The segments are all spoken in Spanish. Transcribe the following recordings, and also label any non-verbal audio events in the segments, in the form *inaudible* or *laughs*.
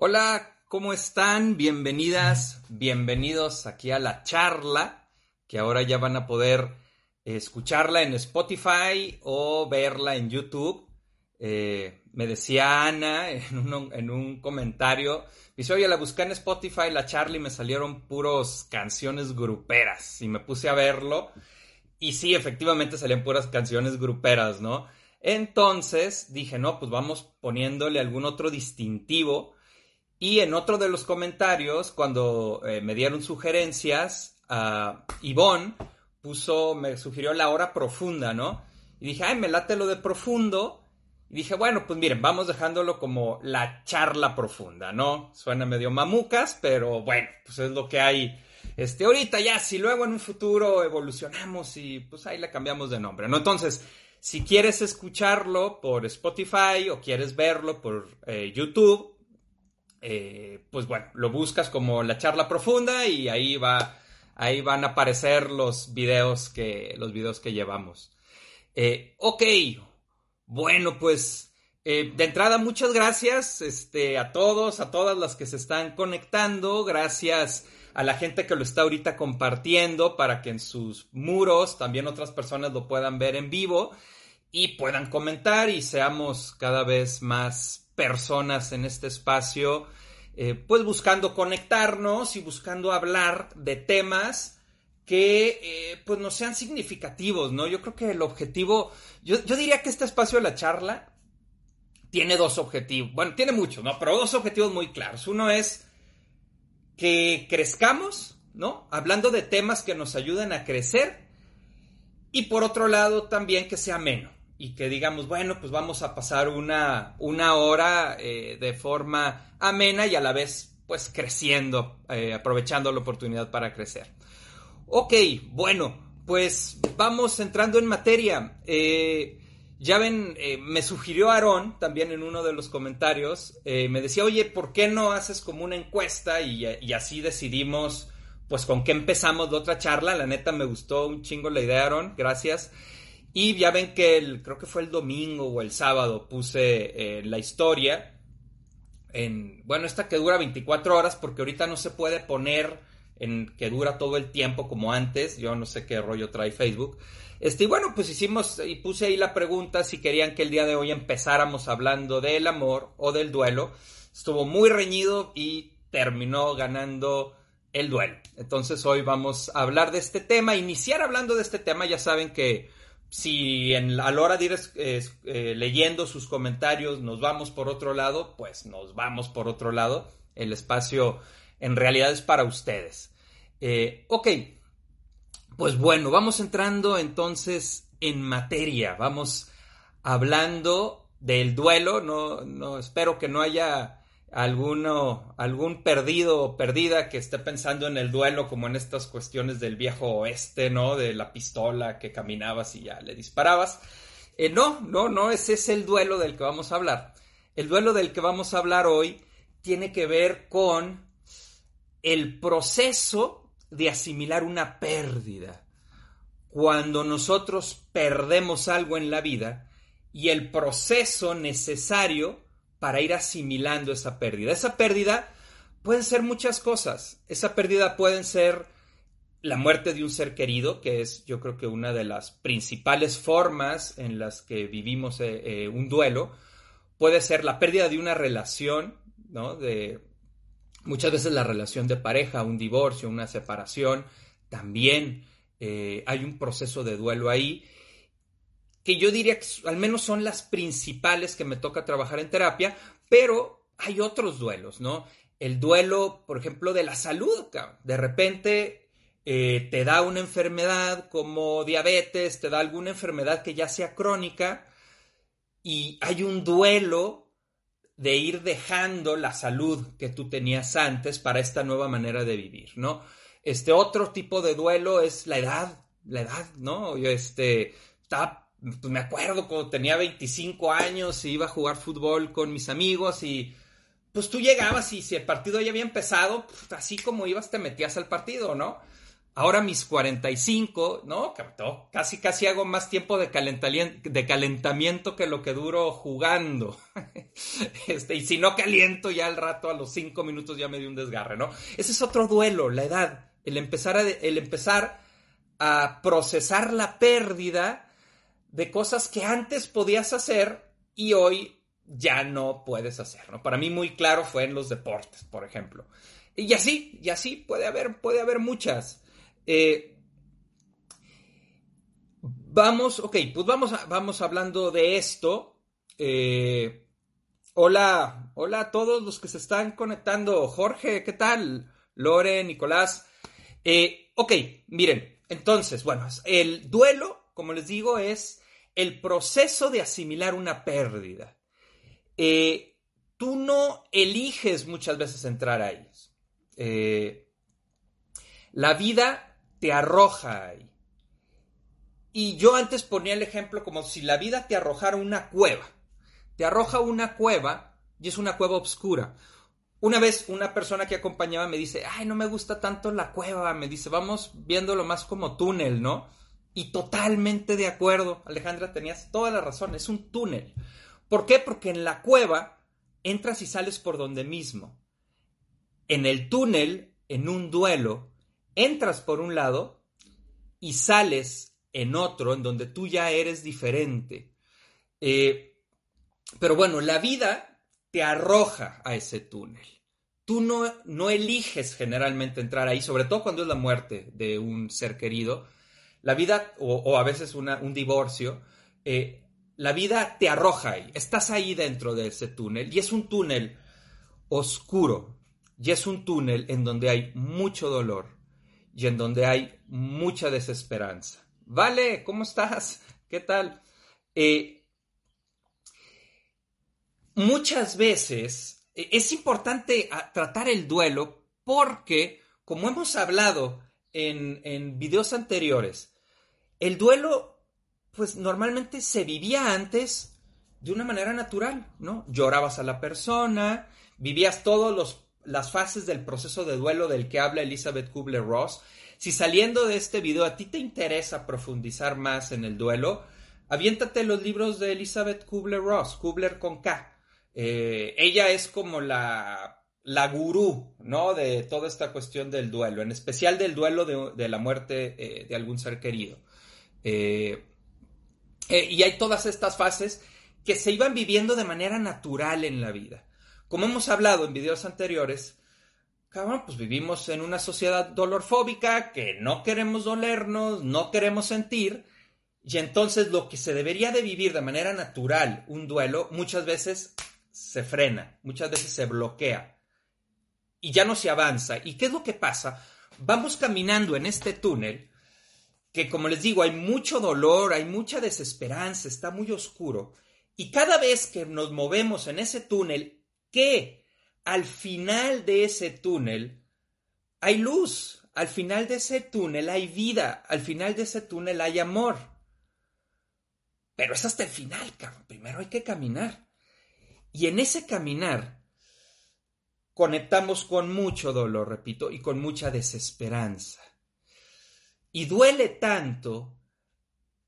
Hola, ¿cómo están? Bienvenidas, bienvenidos aquí a la charla, que ahora ya van a poder escucharla en Spotify o verla en YouTube. Eh, me decía Ana *laughs* en un, en un comentario, dice, oye, la busqué en Spotify, la charla, y me salieron puros canciones gruperas. Y me puse a verlo. Y sí, efectivamente salían puras canciones gruperas, ¿no? Entonces dije, no, pues vamos poniéndole algún otro distintivo y en otro de los comentarios, cuando eh, me dieron sugerencias, uh, Ivonne puso, me sugirió la hora profunda, ¿no? Y dije, ay, me late lo de profundo. Y dije, bueno, pues miren, vamos dejándolo como la charla profunda, ¿no? Suena medio mamucas, pero bueno, pues es lo que hay. Este, ahorita ya, si luego en un futuro evolucionamos y pues ahí le cambiamos de nombre, ¿no? Entonces, si quieres escucharlo por Spotify o quieres verlo por eh, YouTube, eh, pues bueno, lo buscas como la charla profunda y ahí va, ahí van a aparecer los videos que, los videos que llevamos. Eh, ok, bueno, pues eh, de entrada muchas gracias este, a todos, a todas las que se están conectando, gracias a la gente que lo está ahorita compartiendo para que en sus muros también otras personas lo puedan ver en vivo y puedan comentar y seamos cada vez más personas en este espacio, eh, pues buscando conectarnos y buscando hablar de temas que eh, pues no sean significativos, ¿no? Yo creo que el objetivo, yo, yo diría que este espacio de la charla tiene dos objetivos, bueno, tiene muchos, ¿no? Pero dos objetivos muy claros. Uno es que crezcamos, ¿no? Hablando de temas que nos ayuden a crecer y por otro lado también que sea menos y que digamos, bueno, pues vamos a pasar una, una hora eh, de forma amena y a la vez pues creciendo, eh, aprovechando la oportunidad para crecer. Ok, bueno, pues vamos entrando en materia. Eh, ya ven, me sugirió Aarón también en uno de los comentarios, me decía, oye, ¿por qué no haces como una encuesta? Y, y, así decidimos, pues con qué empezamos de otra charla. La neta me gustó un chingo la idea, Aarón, gracias. Y ya ven que el, creo que fue el domingo o el sábado puse eh, la historia en, bueno, esta que dura 24 horas porque ahorita no se puede poner en que dura todo el tiempo como antes, yo no sé qué rollo trae Facebook. Este, y bueno, pues hicimos y puse ahí la pregunta si querían que el día de hoy empezáramos hablando del amor o del duelo. Estuvo muy reñido y terminó ganando el duelo. Entonces hoy vamos a hablar de este tema, iniciar hablando de este tema, ya saben que si en, a la hora de ir eh, leyendo sus comentarios nos vamos por otro lado, pues nos vamos por otro lado. El espacio en realidad es para ustedes. Eh, ok, pues bueno, vamos entrando entonces en materia. Vamos hablando del duelo. No, no espero que no haya alguno, algún perdido o perdida que esté pensando en el duelo como en estas cuestiones del viejo oeste, ¿no? De la pistola que caminabas y ya le disparabas. Eh, no, no, no, ese es el duelo del que vamos a hablar. El duelo del que vamos a hablar hoy tiene que ver con el proceso de asimilar una pérdida. Cuando nosotros perdemos algo en la vida y el proceso necesario para ir asimilando esa pérdida. Esa pérdida pueden ser muchas cosas. Esa pérdida pueden ser la muerte de un ser querido, que es yo creo que una de las principales formas en las que vivimos eh, eh, un duelo. Puede ser la pérdida de una relación, ¿no? De muchas veces la relación de pareja, un divorcio, una separación, también eh, hay un proceso de duelo ahí que yo diría que al menos son las principales que me toca trabajar en terapia, pero hay otros duelos, ¿no? El duelo, por ejemplo, de la salud, de repente eh, te da una enfermedad como diabetes, te da alguna enfermedad que ya sea crónica y hay un duelo de ir dejando la salud que tú tenías antes para esta nueva manera de vivir, ¿no? Este otro tipo de duelo es la edad, la edad, ¿no? Este, pues me acuerdo cuando tenía 25 años y iba a jugar fútbol con mis amigos y pues tú llegabas y si el partido ya había empezado, pues, así como ibas te metías al partido, ¿no? ahora mis 45, ¿no? Casi, casi hago más tiempo de, de calentamiento que lo que duro jugando. *laughs* Este, y si no caliento ya al rato, a los 5 minutos ya me dio un desgarre, ¿no? Ese es otro duelo, la edad. El empezar a, el empezar a procesar la pérdida de cosas que antes podías hacer y hoy ya no puedes hacer, ¿no? Para mí muy claro fue en los deportes, por ejemplo. Y así, y así puede haber, puede haber muchas. Eh, vamos, ok, pues vamos, vamos hablando de esto. Eh, hola, hola a todos los que se están conectando. Jorge, ¿qué tal? Lore, Nicolás. Eh, ok, miren, entonces, bueno, el duelo, como les digo, es el proceso de asimilar una pérdida. tú no eliges muchas veces entrar ahí. la vida te arroja ahí. Y yo antes ponía el ejemplo como si la vida te arrojara una cueva. Te arroja una cueva y es una cueva oscura. Una vez una persona que acompañaba me dice, ay, no me gusta tanto la cueva, me dice, vamos viéndolo más como túnel, ¿no? Y totalmente de acuerdo, Alejandra, tenías toda la razón, es un túnel. ¿Por qué? Porque en la cueva entras y sales por donde mismo. En el túnel, en un duelo, entras por un lado y sales en otro, en donde tú ya eres diferente. Eh, pero bueno, la vida te arroja a ese túnel. Tú no, no eliges generalmente entrar ahí, sobre todo cuando es la muerte de un ser querido. La vida, o, a veces un divorcio, eh, la vida te arroja ahí. Estás ahí dentro de ese túnel y es un túnel oscuro y es un túnel en donde hay mucho dolor, y en donde hay mucha desesperanza. Vale, ¿cómo estás? *laughs* ¿Qué tal? Eh, muchas veces eh, es importante ah, tratar el duelo porque, como hemos hablado en, videos anteriores, el duelo, pues normalmente se vivía antes de una manera natural, ¿no? Llorabas a la persona, vivías todos los las fases del proceso de duelo del que habla Elizabeth Kubler-Ross. Si saliendo de este video a ti te interesa profundizar más en el duelo, aviéntate los libros de Elizabeth Kubler-Ross, Kubler con K. Eh, ella es como la, la gurú, ¿no? De toda esta cuestión del duelo, en especial del duelo de, la muerte eh, de algún ser querido. Eh, y hay todas estas fases que se iban viviendo de manera natural en la vida. Como hemos hablado en videos anteriores, cabrón, pues vivimos en una sociedad dolorfóbica que no queremos dolernos, no queremos sentir, y entonces lo que se debería de vivir de manera natural, un duelo, muchas veces se frena, muchas veces se bloquea y ya no se avanza. ¿Y qué es lo que pasa? Vamos caminando en este túnel que, como les digo, hay mucho dolor, hay mucha desesperanza, está muy oscuro. Y cada vez que nos movemos en ese túnel, que al final de ese túnel hay luz, al final de ese túnel hay vida, al final de ese túnel hay amor. Pero es hasta el final, cabrón. Primero hay que caminar. Y en ese caminar conectamos con mucho dolor, repito, y con mucha desesperanza. Y duele tanto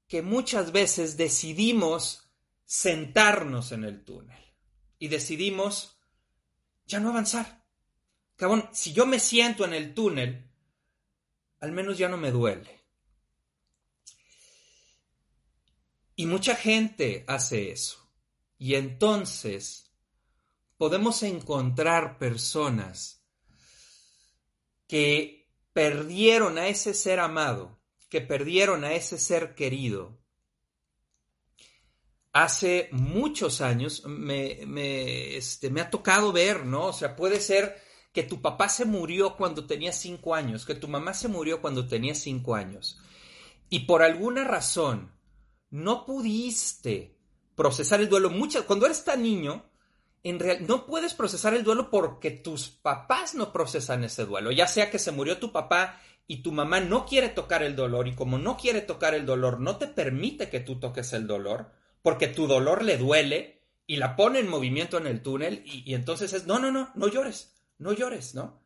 que muchas veces decidimos sentarnos en el túnel y decidimos ya no avanzar. Cabrón, si yo me siento en el túnel, al menos ya no me duele. Y mucha gente hace eso. Y entonces podemos encontrar personas que perdieron a ese ser amado, que perdieron a ese ser querido, hace muchos años me, este, me ha tocado ver, ¿no? O sea, puede ser que tu papá se murió cuando tenía cinco años, que tu mamá se murió cuando tenía cinco años, y por alguna razón no pudiste procesar el duelo. Muchas, cuando eres tan niño, en real, no puedes procesar el duelo porque tus papás no procesan ese duelo, ya sea que se murió tu papá y tu mamá no quiere tocar el dolor, y como no quiere tocar el dolor, no te permite que tú toques el dolor, porque tu dolor le duele y la pone en movimiento en el túnel y, entonces es, no, no, no, no llores, no llores, ¿no?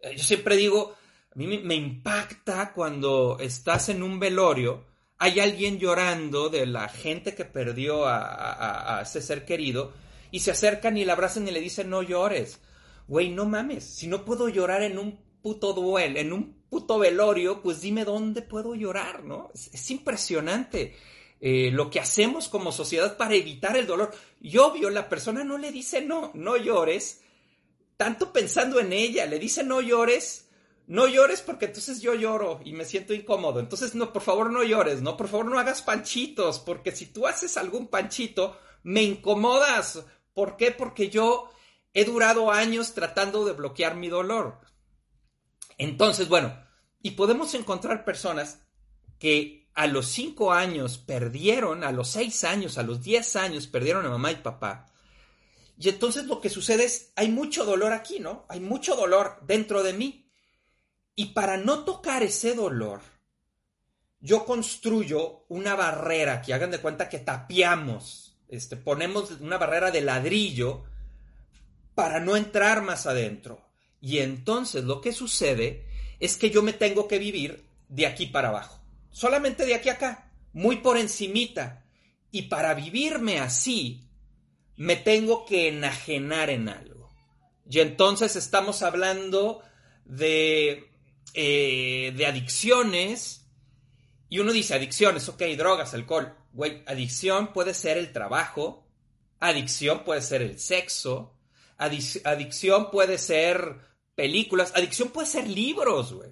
Eh, yo siempre digo, A mí me impacta cuando estás en un velorio, hay alguien llorando de la gente que perdió a, ese ser querido y se acercan y le abrazan y le dicen no llores. Güey, no mames, si no puedo llorar en un puto duelo, en un puto velorio, pues dime dónde puedo llorar, ¿no? Es, impresionante eh, lo que hacemos como sociedad para evitar el dolor. Y obvio, la persona no le dice no, no llores, tanto pensando en ella, le dice no llores no llores porque entonces yo lloro y me siento incómodo. Entonces, no, por favor no llores, ¿no? Por favor no hagas panchitos, porque si tú haces algún panchito, me incomodas. ¿Por qué? Porque yo he durado años tratando de bloquear mi dolor. Entonces, bueno, y podemos encontrar personas que a los cinco años perdieron, a los seis años, a los diez años perdieron a mamá y papá. Y entonces lo que sucede es, hay mucho dolor aquí, ¿no? Hay mucho dolor dentro de mí. Y para no tocar ese dolor, yo construyo una barrera que hagan de cuenta que tapiamos, este, ponemos una barrera de ladrillo para no entrar más adentro. Y entonces lo que sucede es que yo me tengo que vivir de aquí para abajo, solamente de aquí a acá, muy por encimita. Y para vivirme así, me tengo que enajenar en algo. Y entonces estamos hablando de eh, de adicciones. Y uno dice adicciones, ok, drogas, alcohol. Güey, adicción puede ser el trabajo, adicción puede ser el sexo, adicción puede ser películas, adicción puede ser libros, güey.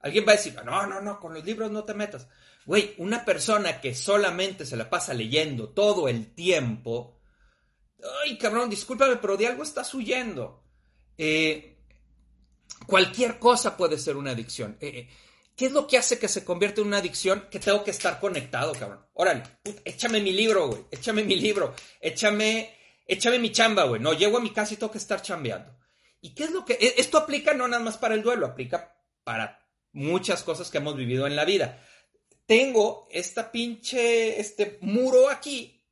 Alguien va a decir, no, no, no, con los libros no te metas. Güey, una persona que solamente se la pasa leyendo todo el tiempo, ay, cabrón, discúlpame, pero de algo estás huyendo. Eh, Cualquier cosa puede ser una adicción. Eh, eh, ¿Qué es lo que hace que se convierta en una adicción? Que tengo que estar conectado, cabrón. Órale, échame mi libro, güey. Échame mi libro. Échame, échame mi chamba, güey. No, llego a mi casa y tengo que estar chambeando. ¿Y qué es lo que...? E, esto aplica no nada más para el duelo, aplica para muchas cosas que hemos vivido en la vida. Tengo esta pinche, este muro aquí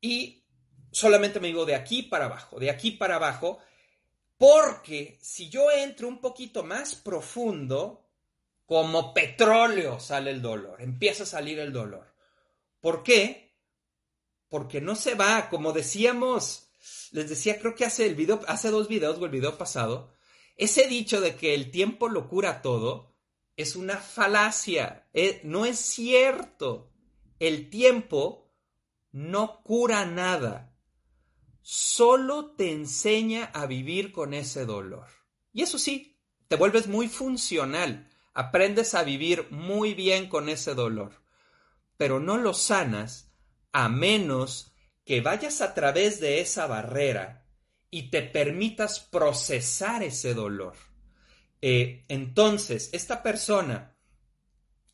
y solamente me digo de aquí para abajo, de aquí para abajo porque si yo entro un poquito más profundo, como petróleo sale el dolor, empieza a salir el dolor. ¿Por qué? Porque no se va, como decíamos, les decía, creo que hace el video, hace dos videos o el video pasado, ese dicho de que el tiempo lo cura todo es una falacia, eh, no es cierto. El tiempo no cura nada solo te enseña a vivir con ese dolor. Y eso sí, te vuelves muy funcional, aprendes a vivir muy bien con ese dolor, pero no lo sanas a menos que vayas a través de esa barrera y te permitas procesar ese dolor. Eh, entonces, esta persona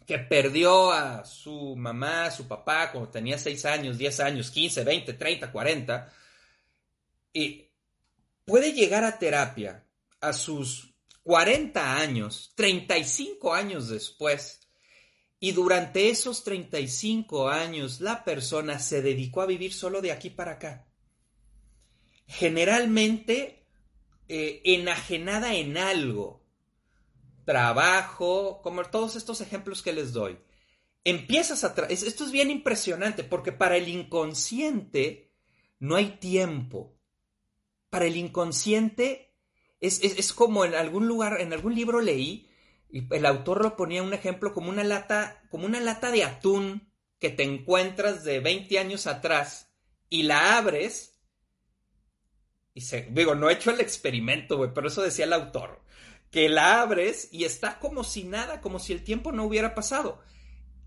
que perdió a su mamá, a su papá cuando tenía 6 años, 10 años, 15, 20, 30, 40, puede llegar a terapia a sus 40 años, 35 años después, y durante esos 35 años la persona se dedicó a vivir solo de aquí para acá. Generalmente eh, enajenada en algo, trabajo, como todos estos ejemplos que les doy. Empiezas a... Esto es bien impresionante porque para el inconsciente no hay tiempo para el inconsciente es, como en algún lugar, en algún libro leí, y el autor lo ponía un ejemplo como una lata, como una lata de atún que te encuentras de 20 años atrás y la abres y se, digo, no he hecho el experimento, pero eso decía el autor, que la abres y está como si nada, como si el tiempo no hubiera pasado.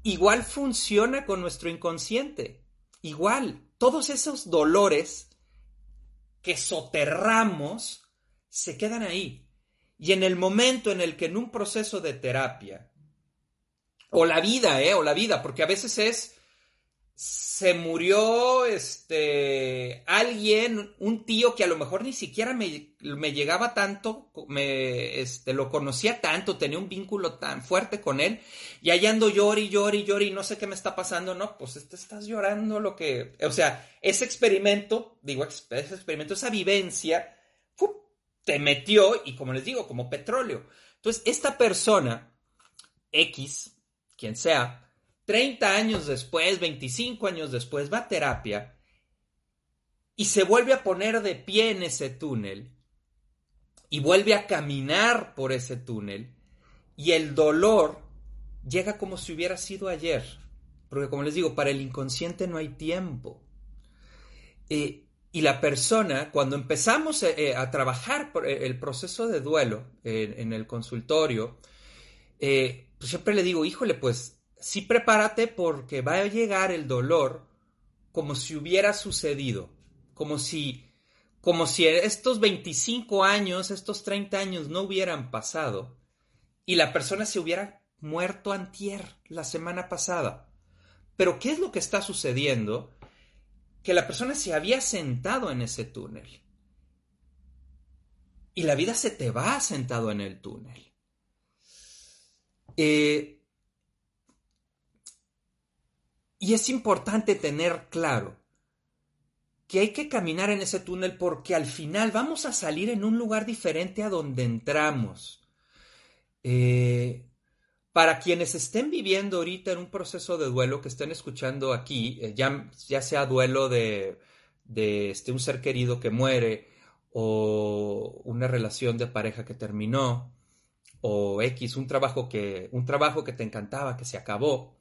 Igual funciona con nuestro inconsciente. Igual, todos esos dolores que soterramos se quedan ahí. Y en el momento en el que en un proceso de terapia, o la vida, ¿eh? O la vida, porque a veces es se murió este alguien, un tío que a lo mejor ni siquiera me, llegaba tanto, me este, lo conocía tanto, tenía un vínculo tan fuerte con él, y ahí ando llori, llori, llori, no sé qué me está pasando, no, pues te estás llorando lo que, o sea, ese experimento, digo, ese experimento, esa vivencia, te metió y como les digo, como petróleo. Entonces, esta persona, X, quien sea, 30 años después, 25 años después, va a terapia y se vuelve a poner de pie en ese túnel y vuelve a caminar por ese túnel y el dolor llega como si hubiera sido ayer. Porque como les digo, para el inconsciente no hay tiempo. Eh, y la persona, cuando empezamos eh, eh, a trabajar por el proceso de duelo en el consultorio, pues siempre le digo, híjole, pues sí prepárate porque va a llegar el dolor como si hubiera sucedido, como si, como si estos 25 años, estos 30 años no hubieran pasado y la persona se hubiera muerto antier, la semana pasada. Pero ¿qué es lo que está sucediendo? Que la persona se había sentado en ese túnel. Y la vida se te va sentado en el túnel. Eh, y es importante tener claro que hay que caminar en ese túnel porque al final vamos a salir en un lugar diferente a donde entramos. Eh, para quienes estén viviendo ahorita en un proceso de duelo, que estén escuchando aquí, eh, ya, sea duelo de, de este, un ser querido que muere o una relación de pareja que terminó o X, un trabajo que, un trabajo que te encantaba, que se acabó,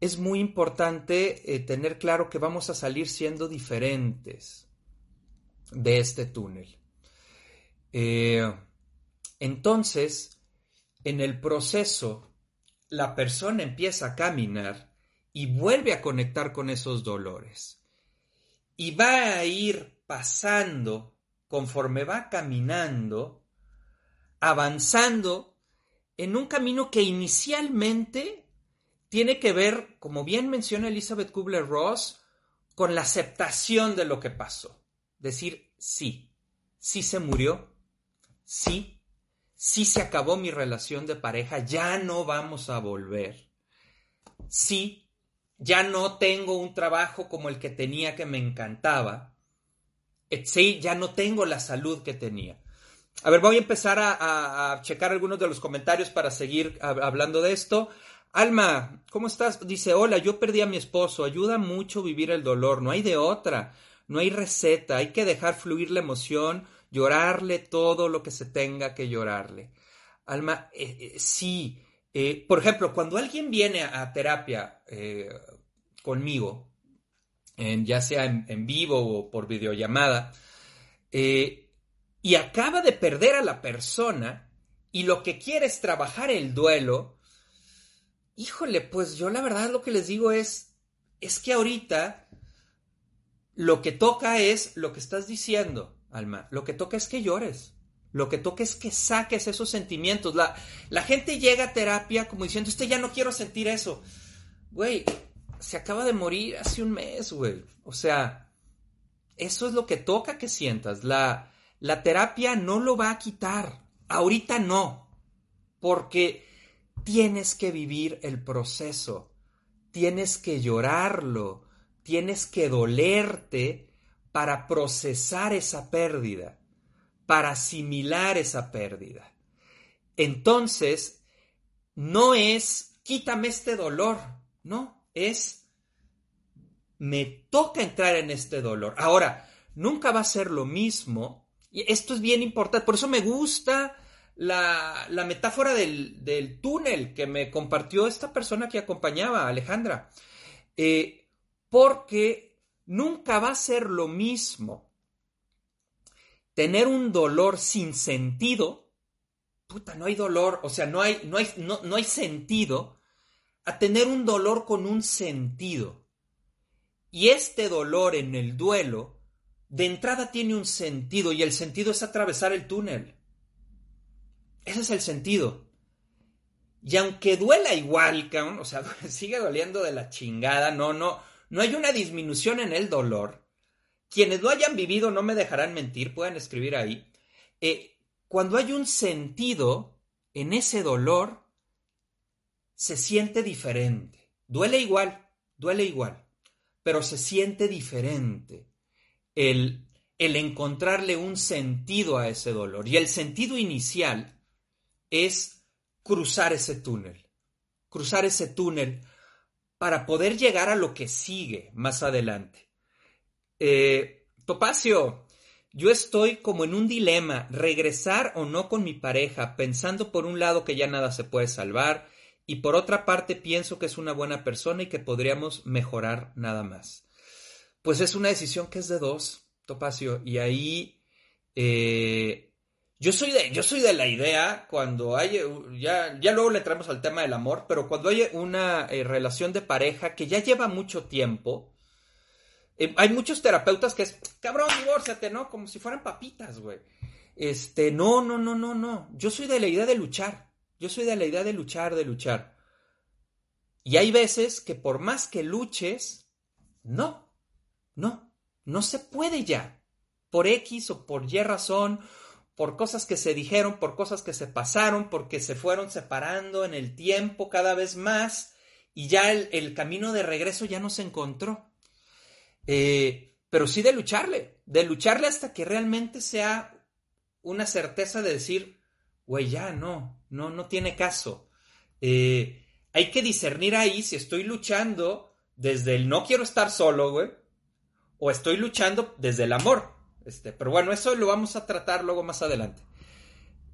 es muy importante eh, tener claro que vamos a salir siendo diferentes de este túnel. Eh, entonces, en el proceso, la persona empieza a caminar y vuelve a conectar con esos dolores. Y va a ir pasando, conforme va caminando, avanzando en un camino que inicialmente tiene que ver, como bien menciona Elizabeth Kubler-Ross, con la aceptación de lo que pasó. Decir, sí, sí se murió, sí, Sí se acabó mi relación de pareja, ya no vamos a volver. Sí, ya no tengo un trabajo como el que tenía que me encantaba. Eh, sí, ya no tengo la salud que tenía. A ver, voy a empezar a, checar algunos de los comentarios para seguir hablando de esto. Alma, ¿cómo estás? Dice, hola, yo perdí a mi esposo, ayuda mucho vivir el dolor, no hay de otra, no hay receta, hay que dejar fluir la emoción, llorarle todo lo que se tenga que llorarle. Alma, eh, eh, sí, eh, por ejemplo, cuando alguien viene a, terapia conmigo, ya sea en, vivo o por videollamada, y acaba de perder a la persona y lo que quiere es trabajar el duelo, híjole, pues yo la verdad lo que les digo es, es que ahorita lo que toca es lo que estás diciendo alma. Lo que toca es que llores. Lo que toca es que saques esos sentimientos. La, la gente llega a terapia como diciendo, este ya no quiero sentir eso. Güey, se acaba de morir hace un mes, güey. O sea, eso es lo que toca que sientas. La, la terapia no lo va a quitar. Ahorita no. Porque tienes que vivir el proceso. Tienes que llorarlo. Tienes que dolerte para procesar esa pérdida, para asimilar esa pérdida. Entonces, no es quítame este dolor, no, es me toca entrar en este dolor. Ahora, nunca va a ser lo mismo, y esto es bien importante, por eso me gusta la, metáfora del, del, túnel que me compartió esta persona que acompañaba, Alejandra, eh, porque Nunca va a ser lo mismo tener un dolor sin sentido. Puta, no hay dolor, o sea, no hay, no hay, no, no hay sentido a tener un dolor con un sentido. Y este dolor en el duelo, de entrada tiene un sentido y el sentido es atravesar el túnel. Ese es el sentido. Y aunque duela igual, o sea, *laughs* sigue doliendo de la chingada, no, no, no hay una disminución en el dolor. Quienes lo hayan vivido no me dejarán mentir, puedan escribir ahí. Eh, cuando hay un sentido en ese dolor, se siente diferente. Duele igual, duele igual, pero se siente diferente. El, el encontrarle un sentido a ese dolor. Y el sentido inicial es cruzar ese túnel, cruzar ese túnel para poder llegar a lo que sigue más adelante. Eh, Topacio, yo estoy como en un dilema, regresar o no con mi pareja, pensando por un lado que ya nada se puede salvar y por otra parte pienso que es una buena persona y que podríamos mejorar nada más. Pues es una decisión que es de dos, Topacio, y ahí eh, yo soy de, yo soy de la idea cuando hay, ya, ya luego le entramos al tema del amor, pero cuando hay una eh, relación de pareja que ya lleva mucho tiempo, eh, hay muchos terapeutas que es, cabrón, divórciate, ¿no? Como si fueran papitas, güey. Este, no, no, no, no, no. Yo soy de la idea de luchar. Yo soy de la idea de luchar, de luchar. Y hay veces que por más que luches, no, no, no se puede ya. Por X o por Y razón, por cosas que se dijeron, por cosas que se pasaron, porque se fueron separando en el tiempo cada vez más y ya el, camino de regreso ya no se encontró. Eh, pero sí de lucharle, de lucharle hasta que realmente sea una certeza de decir, güey, ya no, no, no tiene caso. Eh, hay que discernir ahí si estoy luchando desde el no quiero estar solo, güey, o estoy luchando desde el amor. Este, pero bueno, eso lo vamos a tratar luego más adelante.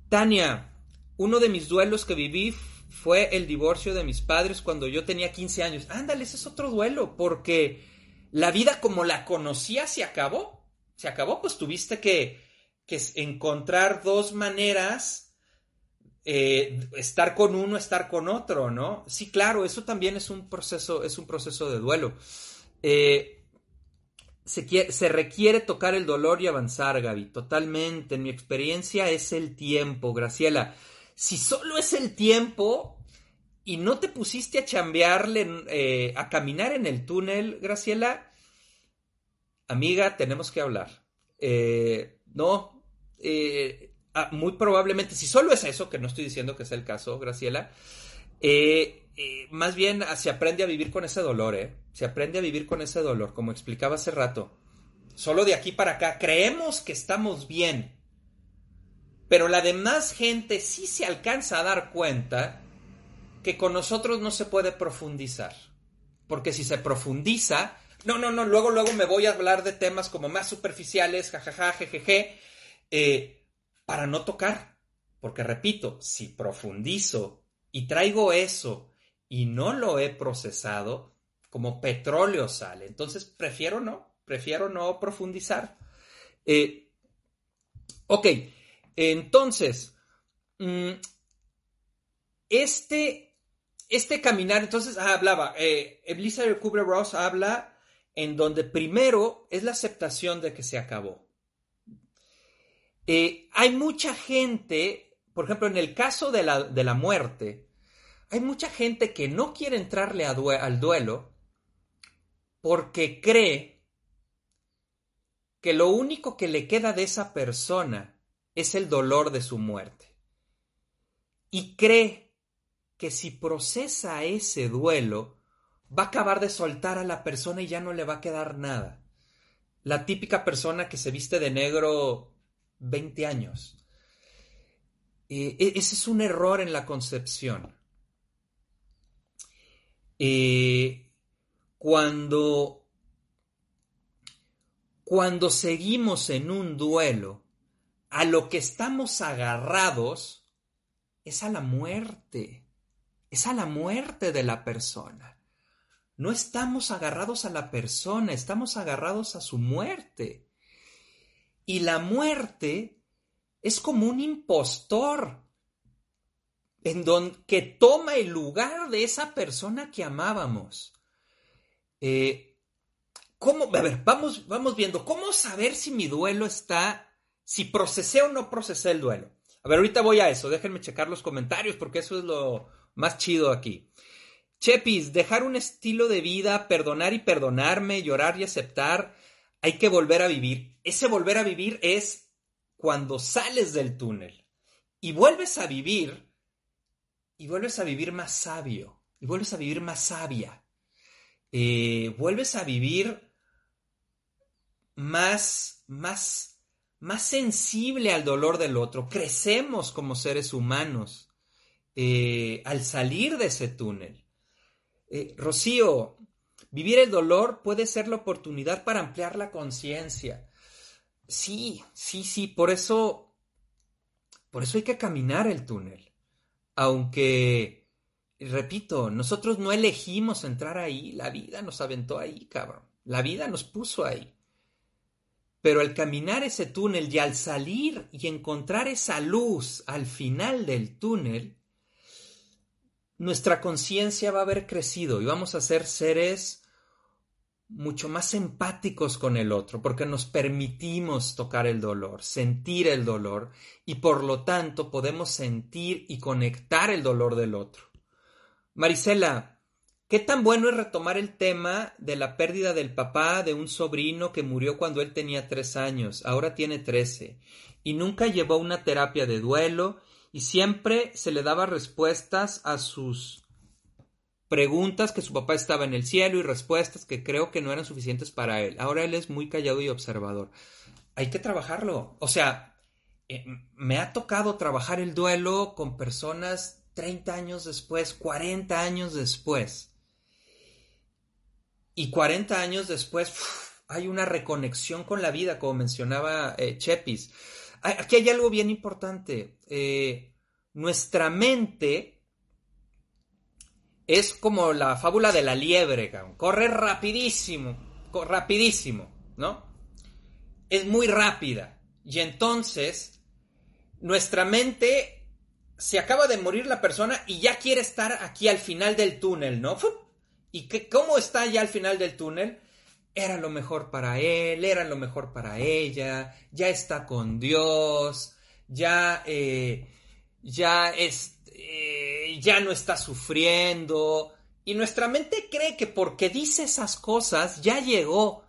Tania, uno de mis duelos que viví fue el divorcio de mis padres cuando yo tenía 15 años. Ándale, ese es otro duelo, porque la vida como la conocía se acabó. Se acabó, pues tuviste que, que encontrar dos maneras, eh, estar con uno, estar con otro, ¿no? Sí, claro, eso también es un proceso, es un proceso de duelo. Eh, se, requiere tocar el dolor y avanzar, Gaby, totalmente. En mi experiencia es el tiempo, Graciela. Si solo es el tiempo, y no te pusiste a chambearle, eh, a caminar en el túnel, Graciela, amiga, tenemos que hablar. Eh, no, eh, ah, muy probablemente, si solo es eso, que no estoy diciendo que sea el caso, Graciela, más bien ah, se aprende a vivir con ese dolor, ¿eh? Se aprende a vivir con ese dolor, como explicaba hace rato. Solo de aquí para acá, creemos que estamos bien, pero la demás gente sí se alcanza a dar cuenta que con nosotros no se puede profundizar. Porque si se profundiza, no, no, no, luego, luego me voy a hablar de temas como más superficiales, jajaja, jejeje, eh, para no tocar. Porque repito, si profundizo y traigo eso y no lo he procesado, como petróleo sale. Entonces prefiero no, prefiero no profundizar. Eh, ok, entonces, mm, este este caminar, entonces ah, hablaba, eh, Elizabeth Kubler-Ross habla en donde primero es la aceptación de que se acabó. Eh, hay mucha gente, por ejemplo, en el caso de la, de la muerte, hay mucha gente que no quiere entrarle al duelo porque cree que lo único que le queda de esa persona es el dolor de su muerte. Y cree que si procesa ese duelo, va a acabar de soltar a la persona y ya no le va a quedar nada. La típica persona que se viste de negro 20 años. Eh, e, ese es un error en la concepción. Eh, cuando, cuando seguimos en un duelo, a lo que estamos agarrados es a la muerte es a la muerte de la persona. No estamos agarrados a la persona, estamos agarrados a su muerte. Y la muerte es como un impostor en donde que toma el lugar de esa persona que amábamos. Eh, ¿cómo? A ver, vamos, vamos viendo, ¿cómo saber si mi duelo está, si procesé o no procesé el duelo? A ver, ahorita voy a eso, déjenme checar los comentarios porque eso es lo, más chido aquí. Chepis, dejar un estilo de vida, perdonar y perdonarme, llorar y aceptar, hay que volver a vivir. Ese volver a vivir es cuando sales del túnel y vuelves a vivir y vuelves a vivir más sabio y vuelves a vivir más sabia. Eh, vuelves a vivir más, más, más sensible al dolor del otro, crecemos como seres humanos eh, al salir de ese túnel. Eh, Rocío, vivir el dolor puede ser la oportunidad para ampliar la conciencia. Sí, sí, sí, por eso, por eso hay que caminar el túnel. Aunque, repito, nosotros no elegimos entrar ahí, la vida nos aventó ahí, cabrón. La vida nos puso ahí. Pero al caminar ese túnel y al salir y encontrar esa luz al final del túnel, nuestra conciencia va a haber crecido y vamos a ser seres mucho más empáticos con el otro, porque nos permitimos tocar el dolor, sentir el dolor y por lo tanto podemos sentir y conectar el dolor del otro. Marisela, ¿qué tan bueno es retomar el tema de la pérdida del papá de un sobrino que murió cuando él tenía tres años, ahora tiene trece, y nunca llevó una terapia de duelo y siempre se le daba respuestas a sus preguntas que su papá estaba en el cielo y respuestas que creo que no eran suficientes para él. Ahora él es muy callado y observador. Hay que trabajarlo. O sea, eh, me ha tocado trabajar el duelo con personas 30 años después, 40 años después. Y 40 años después hay una reconexión con la vida, como mencionaba eh, Chepis. Aquí hay algo bien importante. Eh, nuestra mente es como la fábula de la liebre, corre rapidísimo, rapidísimo, ¿no? Es muy rápida. Y entonces, nuestra mente se acaba de morir la persona y ya quiere estar aquí al final del túnel, ¿no? ¿Y qué, cómo está ya al final del túnel? era lo mejor para él, era lo mejor para ella, ya está con Dios, ya, eh, ya, es, eh, ya no está sufriendo. Y nuestra mente cree que porque dice esas cosas ya llegó.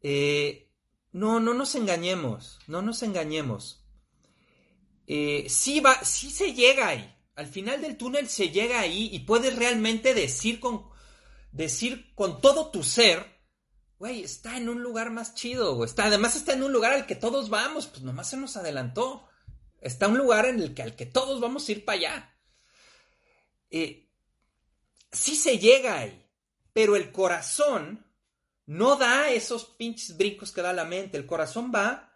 Eh, no, no nos engañemos, no nos engañemos. sí va, sí se llega ahí. Al final del túnel se llega ahí y puedes realmente decir con, decir con todo tu ser, güey, está en un lugar más chido. Está, además está en un lugar al que todos vamos, pues nomás se nos adelantó. Está un lugar en el que al que todos vamos a ir para allá. Eh, sí se llega ahí, pero el corazón no da esos pinches brincos que da la mente. El corazón va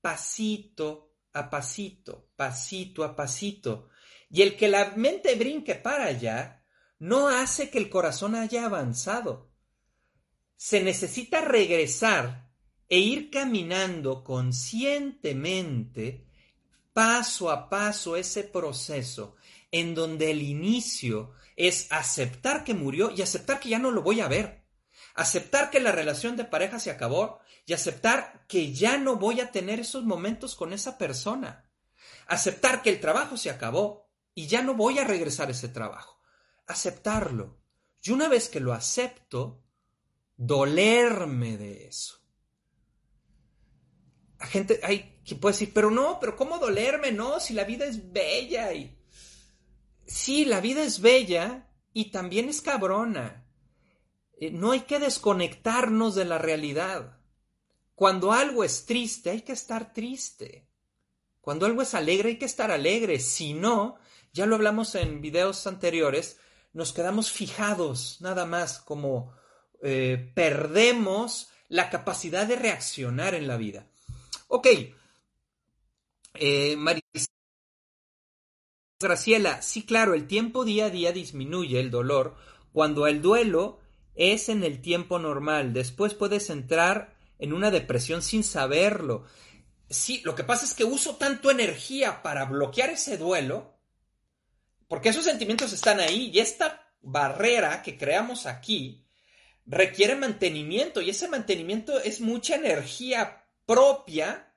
pasito a pasito, pasito a pasito. Y el que la mente brinque para allá no hace que el corazón haya avanzado se necesita regresar e ir caminando conscientemente paso a paso ese proceso en donde el inicio es aceptar que murió y aceptar que ya no lo voy a ver, aceptar que la relación de pareja se acabó y aceptar que ya no voy a tener esos momentos con esa persona, aceptar que el trabajo se acabó y ya no voy a regresar a ese trabajo, aceptarlo. Y una vez que lo acepto, dolerme de eso. La gente hay que puede decir, pero no, pero ¿cómo dolerme? No, si la vida es bella y... Sí, la vida es bella y también es cabrona. Eh, no hay que desconectarnos de la realidad. Cuando algo es triste, hay que estar triste. Cuando algo es alegre, hay que estar alegre. Si no, ya lo hablamos en videos anteriores, nos quedamos fijados nada más como eh, perdemos la capacidad de reaccionar en la vida. Ok, eh, Graciela, sí, claro, el tiempo día a día disminuye el dolor cuando el duelo es en el tiempo normal. Después puedes entrar en una depresión sin saberlo. Sí, lo que pasa es que uso tanto energía para bloquear ese duelo, porque esos sentimientos están ahí y esta barrera que creamos aquí requiere mantenimiento y ese mantenimiento es mucha energía propia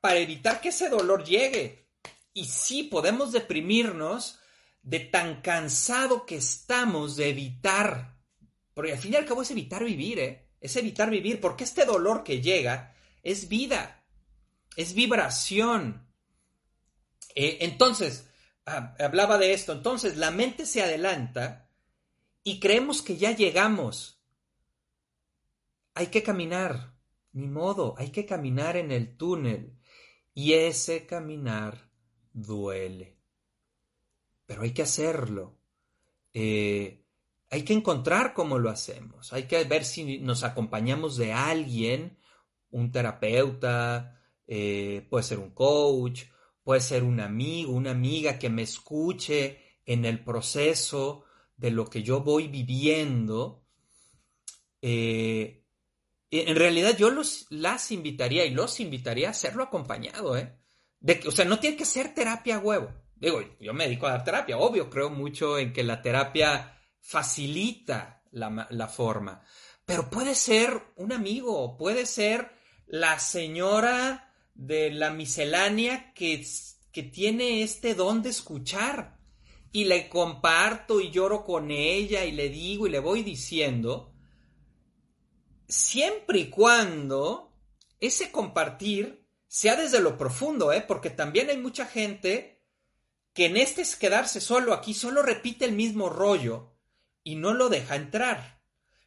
para evitar que ese dolor llegue. Y sí podemos deprimirnos de tan cansado que estamos de evitar, porque al fin y al cabo es evitar vivir, ¿eh? es evitar vivir, porque este dolor que llega es vida, es vibración. Eh, entonces, hablaba de esto, entonces la mente se adelanta y creemos que ya llegamos. Hay que caminar. ni modo, hay que caminar en el túnel. Y ese caminar duele. Pero hay que hacerlo. Eh, hay que encontrar cómo lo hacemos. Hay que ver si nos acompañamos de alguien, un terapeuta, eh, puede ser un coach, puede ser un amigo, una amiga que me escuche en el proceso de lo que yo voy viviendo. Eh, en realidad yo los, las invitaría y los invitaría a hacerlo acompañado, ¿eh? De, o sea, no tiene que ser terapia huevo. Digo, yo me dedico a dar terapia, obvio, creo mucho en que la terapia facilita la, forma. Pero puede ser un amigo, puede ser la señora de la miscelánea que, que tiene este don de escuchar. Y le comparto y lloro con ella y le digo y le voy diciendo, siempre y cuando ese compartir sea desde lo profundo, ¿eh? porque también hay mucha gente que en este es quedarse solo aquí, solo repite el mismo rollo y no lo deja entrar.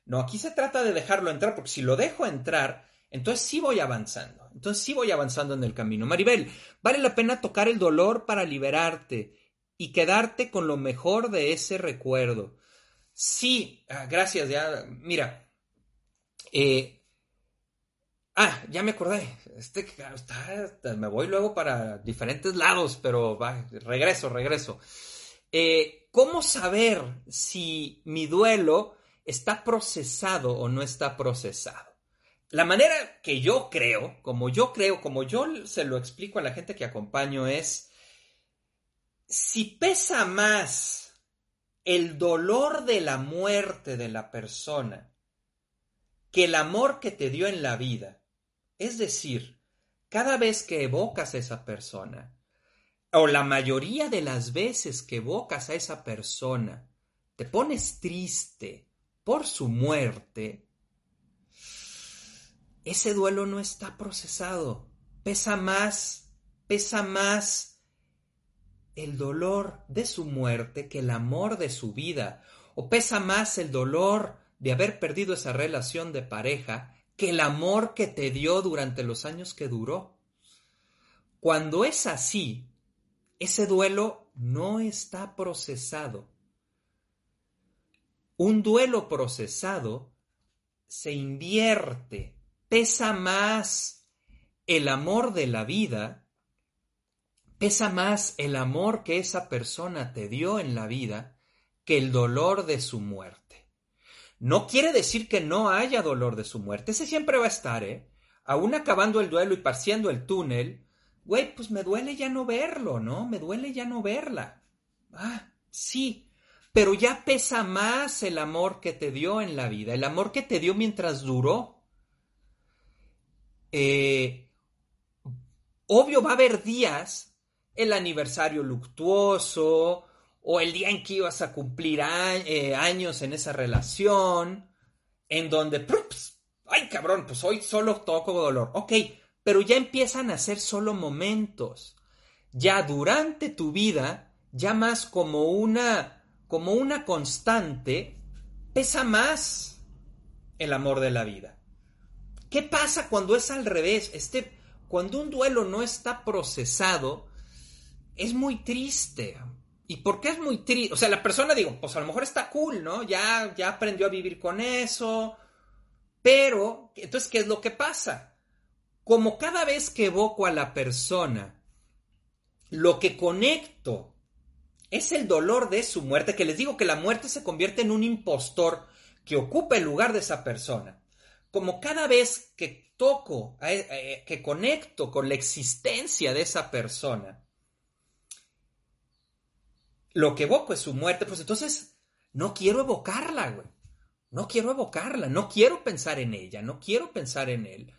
No, aquí se trata de dejarlo entrar, porque si lo dejo entrar, entonces sí voy avanzando. Entonces sí voy avanzando en el camino. Maribel, vale la pena tocar el dolor para liberarte y quedarte con lo mejor de ese recuerdo. Sí, ah, gracias, ya, mira. Eh, ah, ya me acordé. Este, me voy luego para diferentes lados, pero regreso, regreso. Eh, ¿cómo saber si mi duelo está procesado o no está procesado? La manera que yo creo, como yo creo, como yo se lo explico a la gente que acompaño es, si pesa más el dolor de la muerte de la persona que el amor que te dio en la vida, es decir, cada vez que evocas a esa persona, o la mayoría de las veces que evocas a esa persona, te pones triste por su muerte, ese duelo no está procesado. Pesa más, pesa más el dolor de su muerte que el amor de su vida. O pesa más el dolor de haber perdido esa relación de pareja que el amor que te dio durante los años que duró. Cuando es así, ese duelo no está procesado. Un duelo procesado se invierte, pesa más el amor de la vida, pesa más el amor que esa persona te dio en la vida que el dolor de su muerte. No quiere decir que no haya dolor de su muerte, ese siempre va a estar, ¿eh? Aún acabando el duelo y parciendo el túnel, güey, pues me duele ya no verlo, ¿no? Me duele ya no verla. Ah, sí, pero ya pesa más el amor que te dio en la vida, el amor que te dio mientras duró. Eh, obvio va a haber días, el aniversario luctuoso, o el día en que ibas a cumplir eh, años en esa relación, en donde, ay cabrón, pues hoy solo toco dolor. Ok, pero ya empiezan a ser solo momentos. Ya durante tu vida, ya más como una, como una constante, pesa más el amor de la vida. ¿Qué pasa cuando es al revés? Este, cuando un duelo no está procesado, es muy triste. ¿Y por qué es muy triste? O sea, la persona, digo, pues a lo mejor está cool, ¿no? Ya, ya aprendió a vivir con eso. Pero, entonces, ¿qué es lo que pasa? como cada vez que evoco a la persona, lo que conecto es el dolor de su muerte, que les digo que la muerte se convierte en un impostor que ocupa el lugar de esa persona. Como cada vez que toco, eh, eh, que conecto con la existencia de esa persona, lo que evoco es su muerte, pues entonces no quiero evocarla, güey. No quiero evocarla, no quiero pensar en ella, no quiero pensar en él.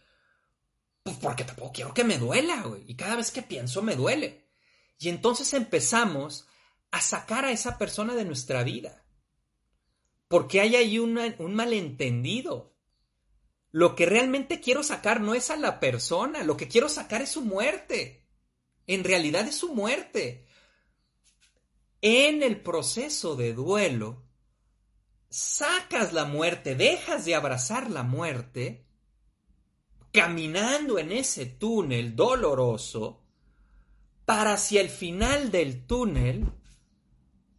Pues porque tampoco quiero que me duela, güey. Y cada vez que pienso me duele. Y entonces empezamos a sacar a esa persona de nuestra vida. Porque hay ahí un malentendido. Lo que realmente quiero sacar no es a la persona, lo que quiero sacar es su muerte. En realidad es su muerte. En el proceso de duelo, sacas la muerte, dejas de abrazar la muerte caminando en ese túnel doloroso para hacia el final del túnel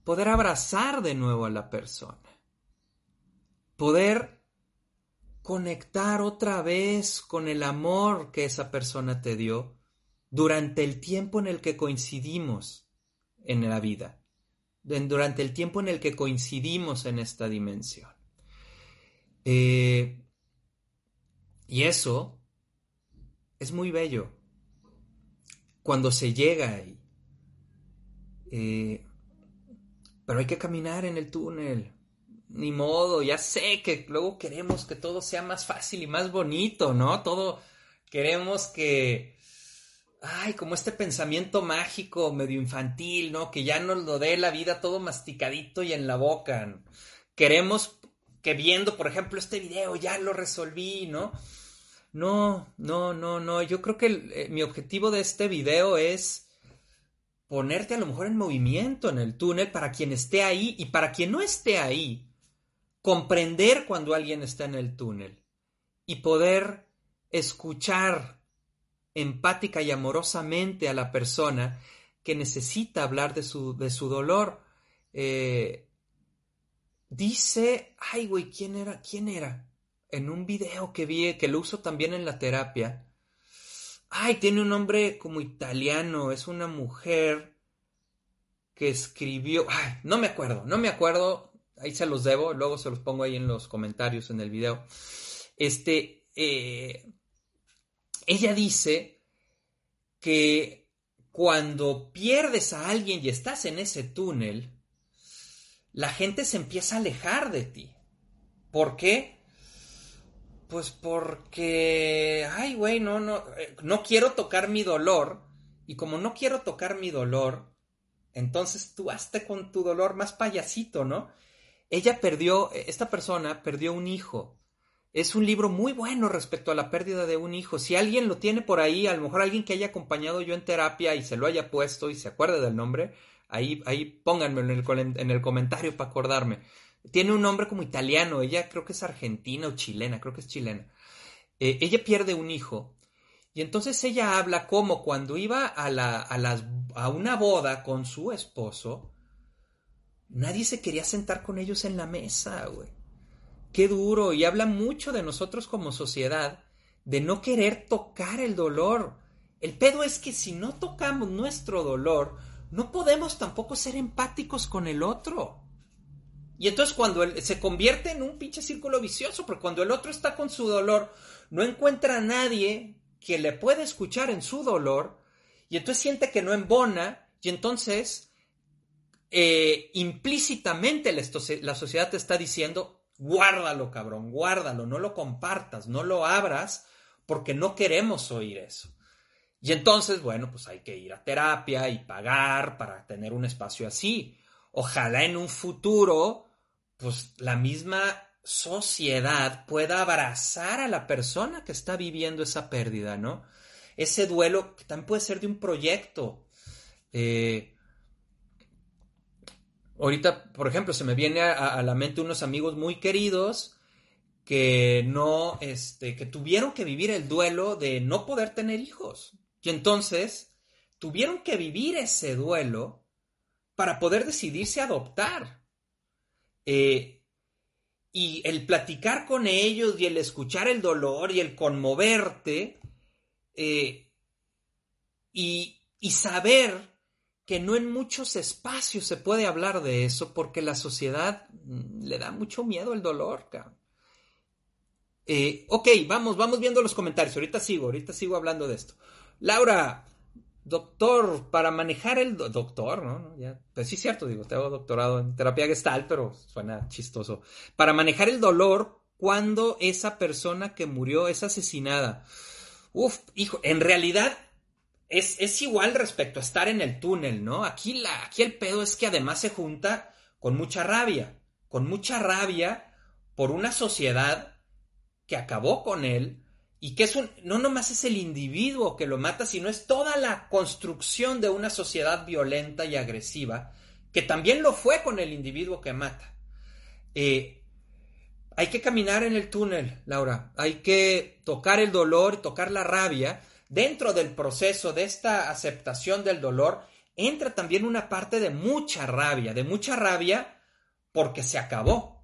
poder abrazar de nuevo a la persona, poder conectar otra vez con el amor que esa persona te dio durante el tiempo en el que coincidimos en la vida, durante el tiempo en el que coincidimos en esta dimensión. Eh, y eso es muy bello cuando se llega ahí. Eh, pero hay que caminar en el túnel. Ni modo, ya sé que luego queremos que todo sea más fácil y más bonito, ¿no? Todo queremos que... Ay, como este pensamiento mágico, medio infantil, ¿no? Que ya nos lo dé la vida todo masticadito y en la boca. Queremos que viendo, por ejemplo, este video ya lo resolví, ¿no? No, no, no, no. Yo creo que eh, mi objetivo de este video es ponerte a lo mejor en movimiento en el túnel para quien esté ahí y para quien no esté ahí, comprender cuando alguien está en el túnel y poder escuchar empática y amorosamente a la persona que necesita hablar de su, de su dolor. Eh, dice, ay güey, ¿quién era? ¿Quién era? en un video que vi, que lo uso también en la terapia. Ay, tiene un nombre como italiano, es una mujer que escribió, ay, no me acuerdo, no me acuerdo, ahí se los debo, luego se los pongo ahí en los comentarios en el video. Este, eh, ella dice que cuando pierdes a alguien y estás en ese túnel, la gente se empieza a alejar de ti. ¿Por qué? Pues porque, ay, güey, no, no, eh, no quiero tocar mi dolor. Y como no quiero tocar mi dolor, entonces tú hazte con tu dolor más payasito, ¿no? Ella perdió, esta persona perdió un hijo. Es un libro muy bueno respecto a la pérdida de un hijo. Si alguien lo tiene por ahí, a lo mejor alguien que haya acompañado yo en terapia y se lo haya puesto y se acuerde del nombre, ahí, ahí pónganmelo en el, en el comentario para acordarme. Tiene un nombre como italiano, ella creo que es argentina o chilena, creo que es chilena. Eh, ella pierde un hijo y entonces ella habla como cuando iba a, la, a, las, a una boda con su esposo, nadie se quería sentar con ellos en la mesa, güey. Qué duro. Y habla mucho de nosotros como sociedad, de no querer tocar el dolor. El pedo es que si no tocamos nuestro dolor, no podemos tampoco ser empáticos con el otro. Y entonces cuando se convierte en un pinche círculo vicioso, porque cuando el otro está con su dolor, no encuentra a nadie que le pueda escuchar en su dolor, y entonces siente que no embona, y entonces eh, implícitamente la, la sociedad te está diciendo, guárdalo, cabrón, guárdalo, no lo compartas, no lo abras, porque no queremos oír eso. Y entonces, bueno, pues hay que ir a terapia y pagar para tener un espacio así ojalá en un futuro, pues la misma sociedad pueda abrazar a la persona que está viviendo esa pérdida, ¿no? Ese duelo que también puede ser de un proyecto. Eh, ahorita, por ejemplo, se me viene a, la mente unos amigos muy queridos que no, este, que tuvieron que vivir el duelo de no poder tener hijos. Y entonces tuvieron que vivir ese duelo para poder decidirse adoptar. Eh, y el platicar con ellos y el escuchar el dolor y el conmoverte eh, y, y, saber que no en muchos espacios se puede hablar de eso porque la sociedad mm, le da mucho miedo el dolor. Eh, ok, vamos, vamos viendo los comentarios. Ahorita sigo, ahorita sigo hablando de esto. Laura, doctor, para manejar el doctor, ¿no? Ya, pues sí cierto, digo, tengo doctorado en terapia gestal, pero suena chistoso. Para manejar el dolor cuando esa persona que murió es asesinada. Uf, hijo, en realidad es, es, igual respecto a estar en el túnel, ¿no? Aquí, la, aquí el pedo es que además se junta con mucha rabia, con mucha rabia por una sociedad que acabó con él, y que es un, no nomás es el individuo que lo mata, sino es toda la construcción de una sociedad violenta y agresiva, que también lo fue con el individuo que mata. Eh, hay que caminar en el túnel, Laura. Hay que tocar el dolor, tocar la rabia. Dentro del proceso de esta aceptación del dolor, entra también una parte de mucha rabia, de mucha rabia porque se acabó.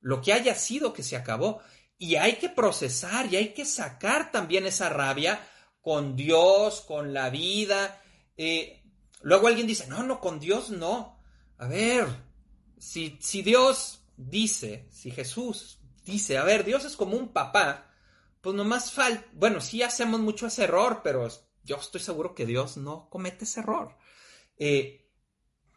Lo que haya sido que se acabó. Y hay que procesar y hay que sacar también esa rabia con Dios, con la vida. Eh, luego alguien dice, no, no, con Dios no. A ver, si, si Dios dice, si Jesús dice, a ver, Dios es como un papá, pues nomás falta, bueno, sí hacemos mucho ese error, pero yo estoy seguro que Dios no comete ese error. Eh,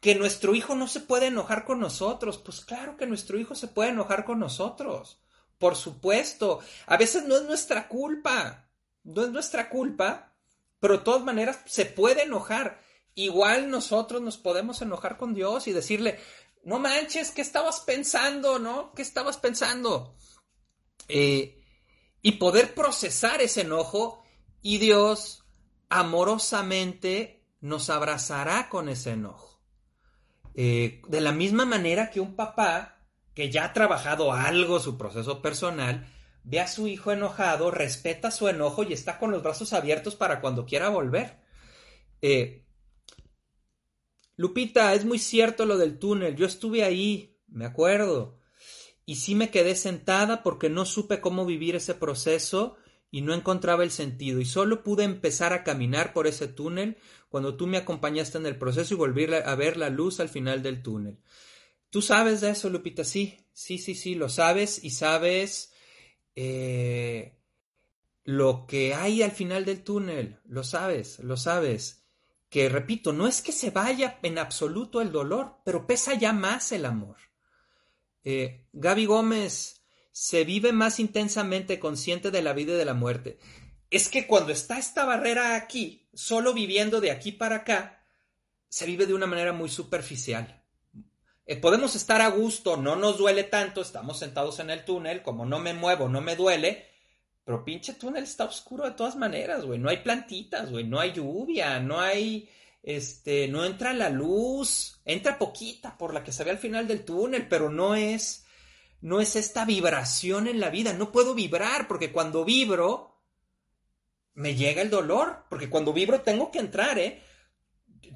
que nuestro hijo no se puede enojar con nosotros, pues claro que nuestro hijo se puede enojar con nosotros, por supuesto. A veces no es nuestra culpa, no es nuestra culpa, pero de todas maneras se puede enojar. Igual nosotros nos podemos enojar con Dios y decirle, no manches, ¿qué estabas pensando? ¿No? ¿Qué estabas pensando? Eh, y poder procesar ese enojo y Dios amorosamente nos abrazará con ese enojo. Eh, de la misma manera que un papá que ya ha trabajado algo su proceso personal, ve a su hijo enojado, respeta su enojo y está con los brazos abiertos para cuando quiera volver. Eh, Lupita, es muy cierto lo del túnel. Yo estuve ahí, me acuerdo. Y sí me quedé sentada porque no supe cómo vivir ese proceso y no encontraba el sentido. Y solo pude empezar a caminar por ese túnel cuando tú me acompañaste en el proceso y volví a ver la luz al final del túnel. ¿Tú sabes de eso, Lupita? Sí, sí, sí, sí, lo sabes y sabes eh, lo que hay al final del túnel. Lo sabes, lo sabes que repito, no es que se vaya en absoluto el dolor, pero pesa ya más el amor. Eh, Gaby Gómez se vive más intensamente consciente de la vida y de la muerte. Es que cuando está esta barrera aquí, solo viviendo de aquí para acá, se vive de una manera muy superficial. Eh, podemos estar a gusto, no nos duele tanto, estamos sentados en el túnel, como no me muevo, no me duele, pero pinche túnel está oscuro de todas maneras, güey. No hay plantitas, güey. No hay lluvia, no hay. Este, no entra la luz. Entra poquita por la que se ve al final del túnel, pero no es. No es esta vibración en la vida. No puedo vibrar porque cuando vibro. Me llega el dolor. Porque cuando vibro tengo que entrar, ¿eh?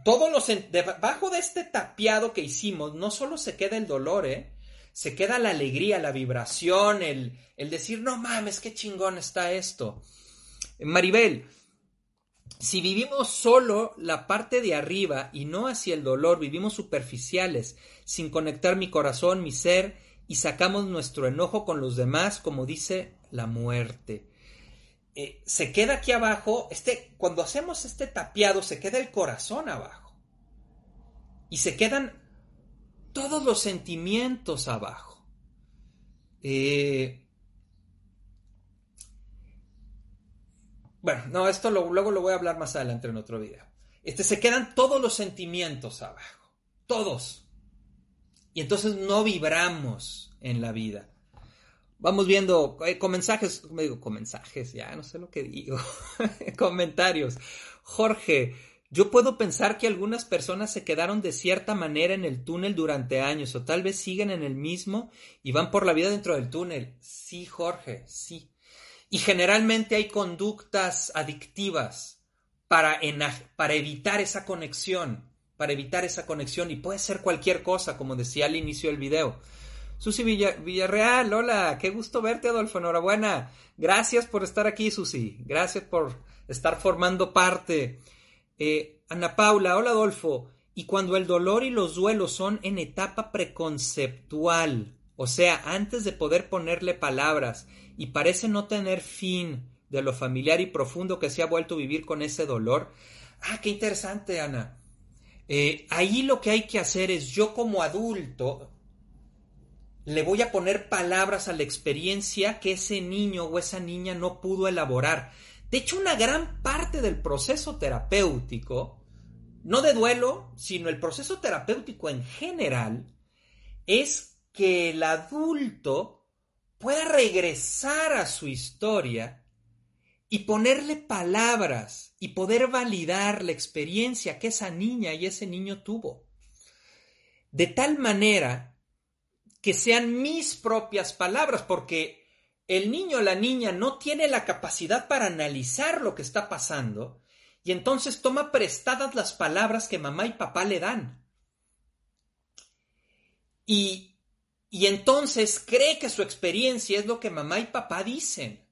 Todos los. Debajo de este tapiado que hicimos, no solo se queda el dolor, ¿eh? se queda la alegría, la vibración, el, el decir, no mames, qué chingón está esto. Maribel, si vivimos solo la parte de arriba y no hacia el dolor, vivimos superficiales, sin conectar mi corazón, mi ser, y sacamos nuestro enojo con los demás, como dice la muerte. Eh, se queda aquí abajo, este, cuando hacemos este tapiado, se queda el corazón abajo. Y se quedan todos los sentimientos abajo. Eh, bueno, no, esto luego lo voy a hablar más adelante en otro video. Este, se quedan todos los sentimientos abajo. Todos. Y entonces no vibramos en la vida. Vamos viendo eh, con mensajes, me digo con mensajes, ya no sé lo que digo. *laughs* Comentarios. Jorge, yo puedo pensar que algunas personas se quedaron de cierta manera en el túnel durante años o tal vez siguen en el mismo y van por la vida dentro del túnel. Sí, Jorge, sí. Y generalmente hay conductas adictivas para, para evitar esa conexión, para evitar esa conexión y puede ser cualquier cosa, como decía al inicio del video. Susi Villarreal, hola, qué gusto verte, Adolfo, enhorabuena. Gracias por estar aquí, Susi. Gracias por estar formando parte. Eh, Ana Paula, hola Adolfo. Y cuando el dolor y los duelos son en etapa preconceptual, o sea, antes de poder ponerle palabras, y parece no tener fin de lo familiar y profundo que se ha vuelto a vivir con ese dolor. Ah, qué interesante, Ana. Eh, ahí lo que hay que hacer es yo como adulto le voy a poner palabras a la experiencia que ese niño o esa niña no pudo elaborar. De hecho, una gran parte del proceso terapéutico, no de duelo, sino el proceso terapéutico en general, es que el adulto pueda regresar a su historia y ponerle palabras y poder validar la experiencia que esa niña y ese niño tuvo. De tal manera que sean mis propias palabras, porque el niño o la niña no tiene la capacidad para analizar lo que está pasando y entonces toma prestadas las palabras que mamá y papá le dan. Y, y entonces cree que su experiencia es lo que mamá y papá dicen.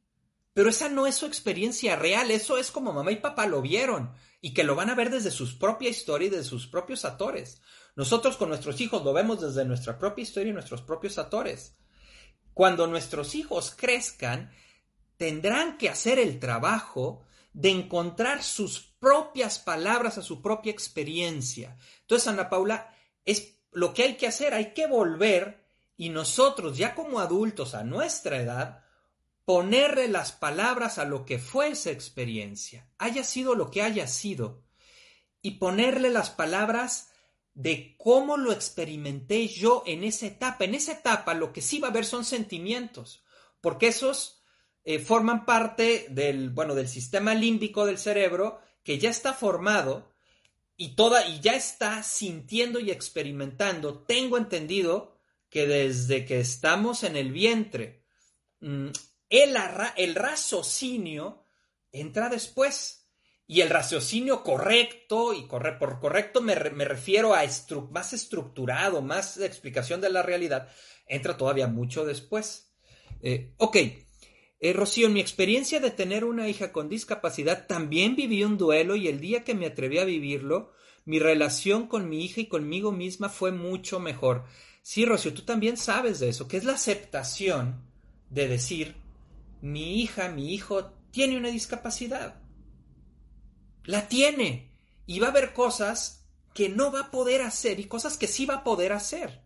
Pero esa no es su experiencia real, eso es como mamá y papá lo vieron y que lo van a ver desde su propia historia y de sus propios actores. Nosotros con nuestros hijos lo vemos desde nuestra propia historia y nuestros propios actores. Cuando nuestros hijos crezcan, tendrán que hacer el trabajo de encontrar sus propias palabras a su propia experiencia. Entonces, Ana Paula, es lo que hay que hacer, hay que volver y nosotros, ya como adultos a nuestra edad, ponerle las palabras a lo que fue esa experiencia, haya sido lo que haya sido, y ponerle las palabras de cómo lo experimenté yo en esa etapa. En esa etapa lo que sí va a haber son sentimientos, porque esos eh, forman parte del, bueno, del sistema límbico del cerebro que ya está formado y toda y ya está sintiendo y experimentando. Tengo entendido que desde que estamos en el vientre, mm, el, el raciocinio entra después. Y el raciocinio correcto, y por correcto me, refiero a más estructurado, más explicación de la realidad, entra todavía mucho después. Eh, ok, eh, Rocío, en mi experiencia de tener una hija con discapacidad, también viví un duelo y el día que me atreví a vivirlo, mi relación con mi hija y conmigo misma fue mucho mejor. Sí, Rocío, tú también sabes de eso, que es la aceptación de decir, mi hija, mi hijo tiene una discapacidad la tiene. Y va a haber cosas que no va a poder hacer y cosas que sí va a poder hacer.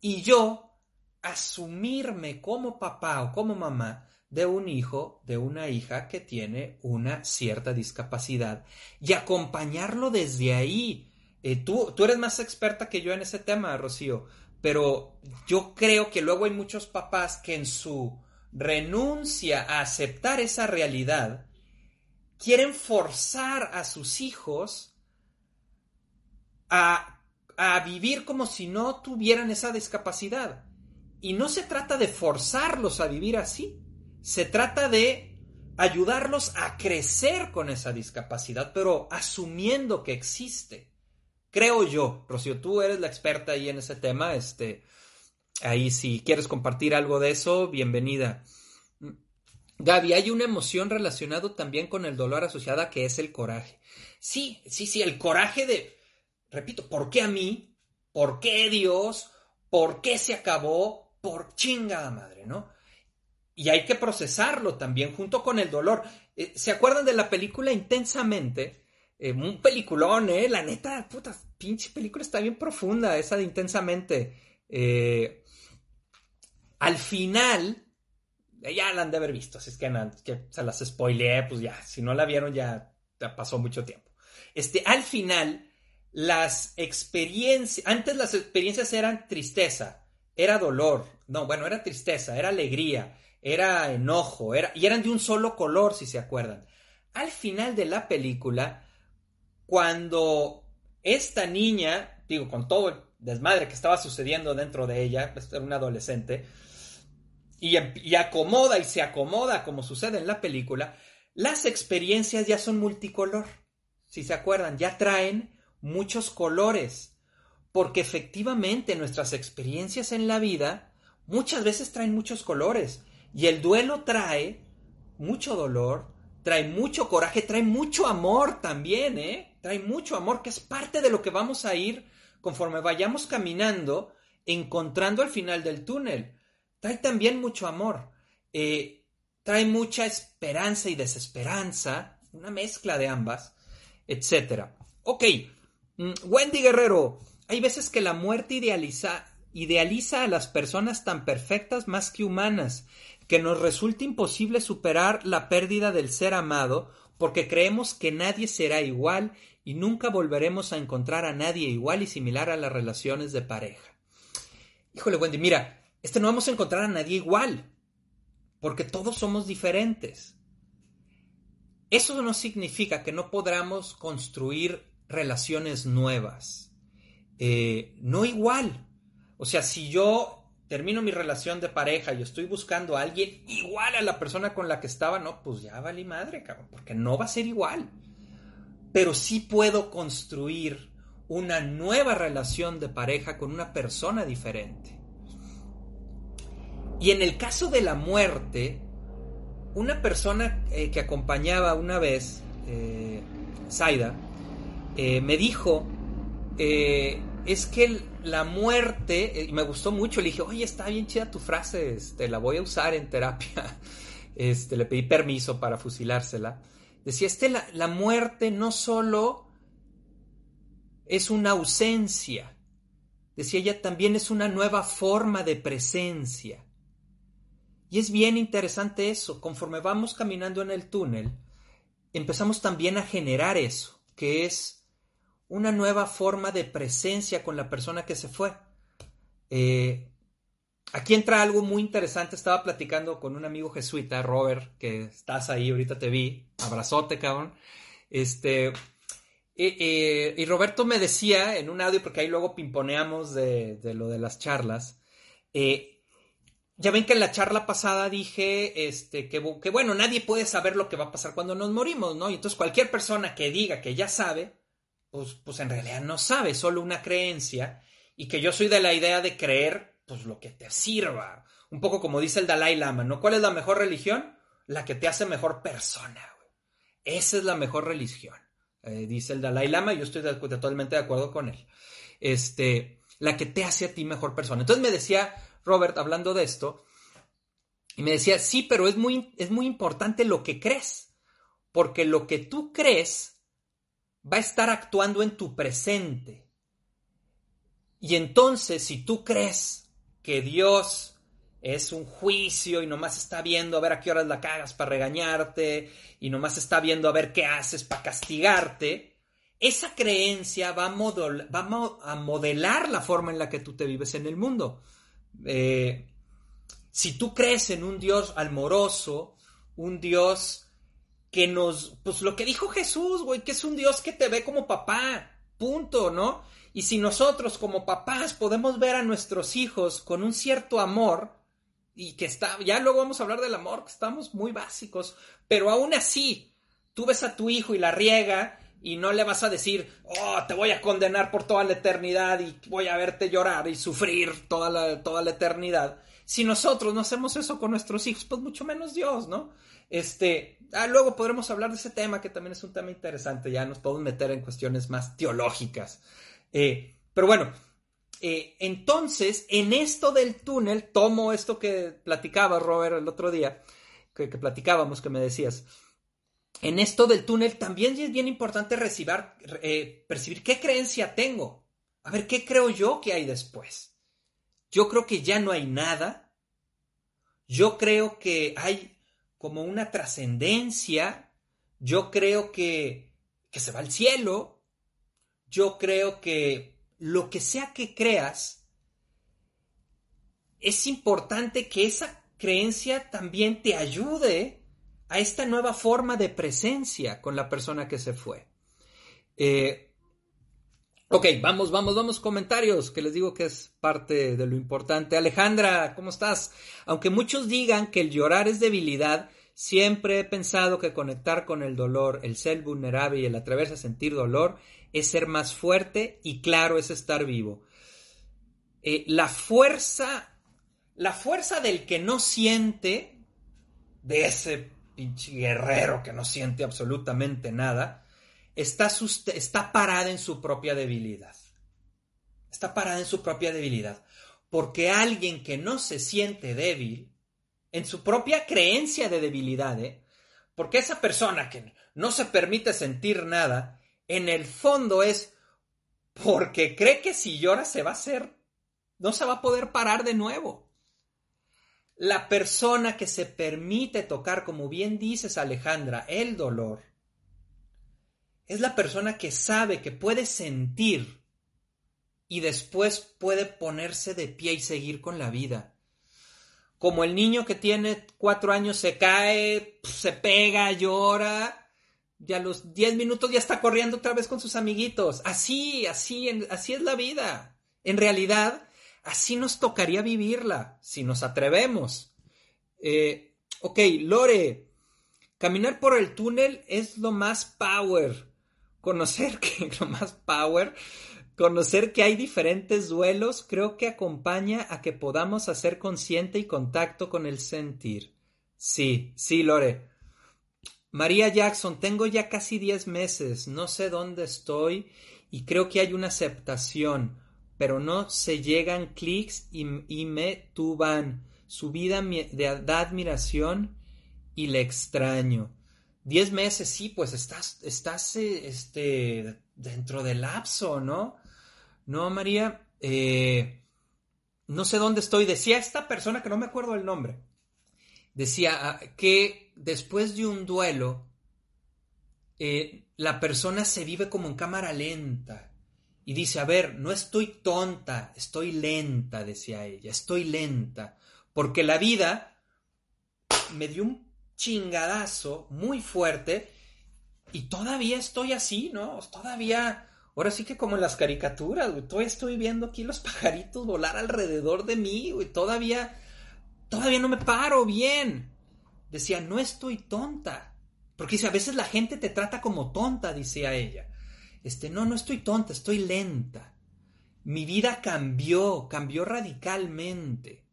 Y yo asumirme como papá o como mamá de un hijo, de una hija que tiene una cierta discapacidad y acompañarlo desde ahí. Eh, tú, tú eres más experta que yo en ese tema, Rocío, pero yo creo que luego hay muchos papás que en su renuncia a aceptar esa realidad, quieren forzar a sus hijos a, a vivir como si no tuvieran esa discapacidad. Y no se trata de forzarlos a vivir así, se trata de ayudarlos a crecer con esa discapacidad, pero asumiendo que existe. Creo yo, Rocío, tú eres la experta ahí en ese tema, este, ahí si quieres compartir algo de eso, bienvenida. Gaby, hay una emoción relacionada también con el dolor asociada que es el coraje. Sí, sí, sí, el coraje de, repito, ¿por qué a mí? ¿Por qué Dios? ¿Por qué se acabó? Por chingada madre, ¿no? Y hay que procesarlo también junto con el dolor. Eh, ¿Se acuerdan de la película Intensamente? Eh, un peliculón, ¿eh? La neta, puta, pinche película está bien profunda, esa de Intensamente. Eh, al final, ya la han de haber visto, si es que, que se las spoileé, pues ya, si no la vieron ya, ya pasó mucho tiempo. Este, al final, las experiencias, antes las experiencias eran tristeza, era dolor, no, bueno, era tristeza, era alegría, era enojo, era, y eran de un solo color, si se acuerdan. Al final de la película, cuando esta niña, digo, con todo el desmadre que estaba sucediendo dentro de ella, pues, era una adolescente, y, acomoda y se acomoda como sucede en la película, las experiencias ya son multicolor. Si se acuerdan, ya traen muchos colores. Porque efectivamente nuestras experiencias en la vida muchas veces traen muchos colores. Y el duelo trae mucho dolor, trae mucho coraje, trae mucho amor también, ¿eh? Trae mucho amor, que es parte de lo que vamos a ir conforme vayamos caminando, encontrando al final del túnel trae también mucho amor, eh, trae mucha esperanza y desesperanza, una mezcla de ambas, etc. Ok, mm, Wendy Guerrero, hay veces que la muerte idealiza, idealiza a las personas tan perfectas más que humanas, que nos resulta imposible superar la pérdida del ser amado porque creemos que nadie será igual y nunca volveremos a encontrar a nadie igual y similar a las relaciones de pareja. Híjole, Wendy, mira, este no vamos a encontrar a nadie igual, porque todos somos diferentes. Eso no significa que no podamos construir relaciones nuevas. Eh, no igual. O sea, si yo termino mi relación de pareja y estoy buscando a alguien igual a la persona con la que estaba, no, pues ya valí madre, cabrón, porque no va a ser igual. Pero sí puedo construir una nueva relación de pareja con una persona diferente. Y en el caso de la muerte, una persona eh, que acompañaba una vez, eh, Zaida, eh, me dijo, eh, es que la muerte, y me gustó mucho, le dije, oye, está bien chida tu frase, este, la voy a usar en terapia. *laughs* Este, le pedí permiso para fusilársela. Decía, este, la, la muerte no solo es una ausencia, decía ella, también es una nueva forma de presencia. Y es bien interesante eso, conforme vamos caminando en el túnel, empezamos también a generar eso, que es una nueva forma de presencia con la persona que se fue. Eh, aquí entra algo muy interesante. Estaba platicando con un amigo jesuita, Robert, que estás ahí, ahorita te vi. Abrazote, cabrón. Este. y Roberto me decía en un audio, porque ahí luego pimponeamos de, lo de las charlas. Eh, ya ven que en la charla pasada dije este, que, que, bueno, nadie puede saber lo que va a pasar cuando nos morimos, ¿no? Y entonces cualquier persona que diga que ya sabe, pues, pues en realidad no sabe, solo una creencia, y que yo soy de la idea de creer, pues lo que te sirva. Un poco como dice el Dalai Lama, ¿no? ¿Cuál es la mejor religión? La que te hace mejor persona. Esa es la mejor religión, eh, dice el Dalai Lama, y yo estoy totalmente de acuerdo con él. Este, la que te hace a ti mejor persona. Entonces me decía Robert hablando de esto, y me decía, sí, pero es muy, es muy importante lo que crees, porque lo que tú crees va a estar actuando en tu presente. Y entonces, si tú crees que Dios es un juicio y nomás está viendo a ver a qué horas la cagas para regañarte y nomás está viendo a ver qué haces para castigarte, esa creencia va a, modelar la forma en la que tú te vives en el mundo. Eh, si tú crees en un Dios amoroso, un Dios que nos, pues lo que dijo Jesús, güey, que es un Dios que te ve como papá, punto, ¿no? Y si nosotros como papás podemos ver a nuestros hijos con un cierto amor, y que está, ya luego vamos a hablar del amor, que estamos muy básicos, pero aún así, tú ves a tu hijo y la riega, y no le vas a decir, oh, te voy a condenar por toda la eternidad y voy a verte llorar y sufrir toda la, toda la eternidad. Si nosotros no hacemos eso con nuestros hijos, pues mucho menos Dios, ¿no? Este, ah, luego podremos hablar de ese tema, que también es un tema interesante, ya nos podemos meter en cuestiones más teológicas. Eh, pero bueno, eh, entonces, en esto del túnel, tomo esto que platicaba Robert el otro día, que, platicábamos, que me decías. En esto del túnel también es bien importante recibir, eh, percibir qué creencia tengo. A ver, ¿qué creo yo que hay después? Yo creo que ya no hay nada. Yo creo que hay como una trascendencia. Yo creo que, que se va al cielo. Yo creo que lo que sea que creas, es importante que esa creencia también te ayude a esta nueva forma de presencia con la persona que se fue. Eh, Ok, vamos, vamos, vamos, comentarios, que les digo que es parte de lo importante. Alejandra, ¿cómo estás? Aunque muchos digan que el llorar es debilidad, siempre he pensado que conectar con el dolor, el ser vulnerable y el atreverse a sentir dolor es ser más fuerte y claro es estar vivo. Eh, la fuerza, la fuerza del que no siente, de ese pinche guerrero que no siente absolutamente nada, está, está parada en su propia debilidad. Está parada en su propia debilidad. Porque alguien que no se siente débil, en su propia creencia de debilidad, ¿eh? porque esa persona que no se permite sentir nada, en el fondo es porque cree que si llora se va a hacer, no se va a poder parar de nuevo. La persona que se permite tocar, como bien dices Alejandra, el dolor, es la persona que sabe que puede sentir y después puede ponerse de pie y seguir con la vida. Como el niño que tiene cuatro años se cae, se pega, llora, y a los diez minutos ya está corriendo otra vez con sus amiguitos. Así, así, así es la vida. En realidad, así nos tocaría vivirla, si nos atrevemos. Eh, ok, Lore, caminar por el túnel es lo más power. Conocer *laughs* que lo más power, conocer que hay diferentes duelos, creo que acompaña a que podamos hacer consciente y contacto con el sentir. Sí, sí, Lore. María Jackson, tengo ya casi 10 meses, no sé dónde estoy y creo que hay una aceptación, pero no se llegan clics y, me tuban. Su vida da admiración y le extraño. 10 meses, sí, pues estás, estás eh, este, dentro del lapso, ¿no? No, María, eh, no sé dónde estoy. Decía esta persona que no me acuerdo el nombre decía ah, que después de un duelo, eh, la persona se vive como en cámara lenta. Y dice, a ver, no estoy tonta, estoy lenta, decía ella, estoy lenta. Porque la vida me dio un chingadazo muy fuerte y todavía estoy así, ¿no? Todavía, ahora sí que como en las caricaturas, todavía estoy viendo aquí los *laughs* pajaritos volar alrededor de mí, güey, todavía todavía no me paro bien. Decía, no estoy tonta. Porque a veces la gente te trata como tonta, decía ella. Este, no, no estoy tonta, estoy lenta. Mi vida cambió, cambió radicalmente.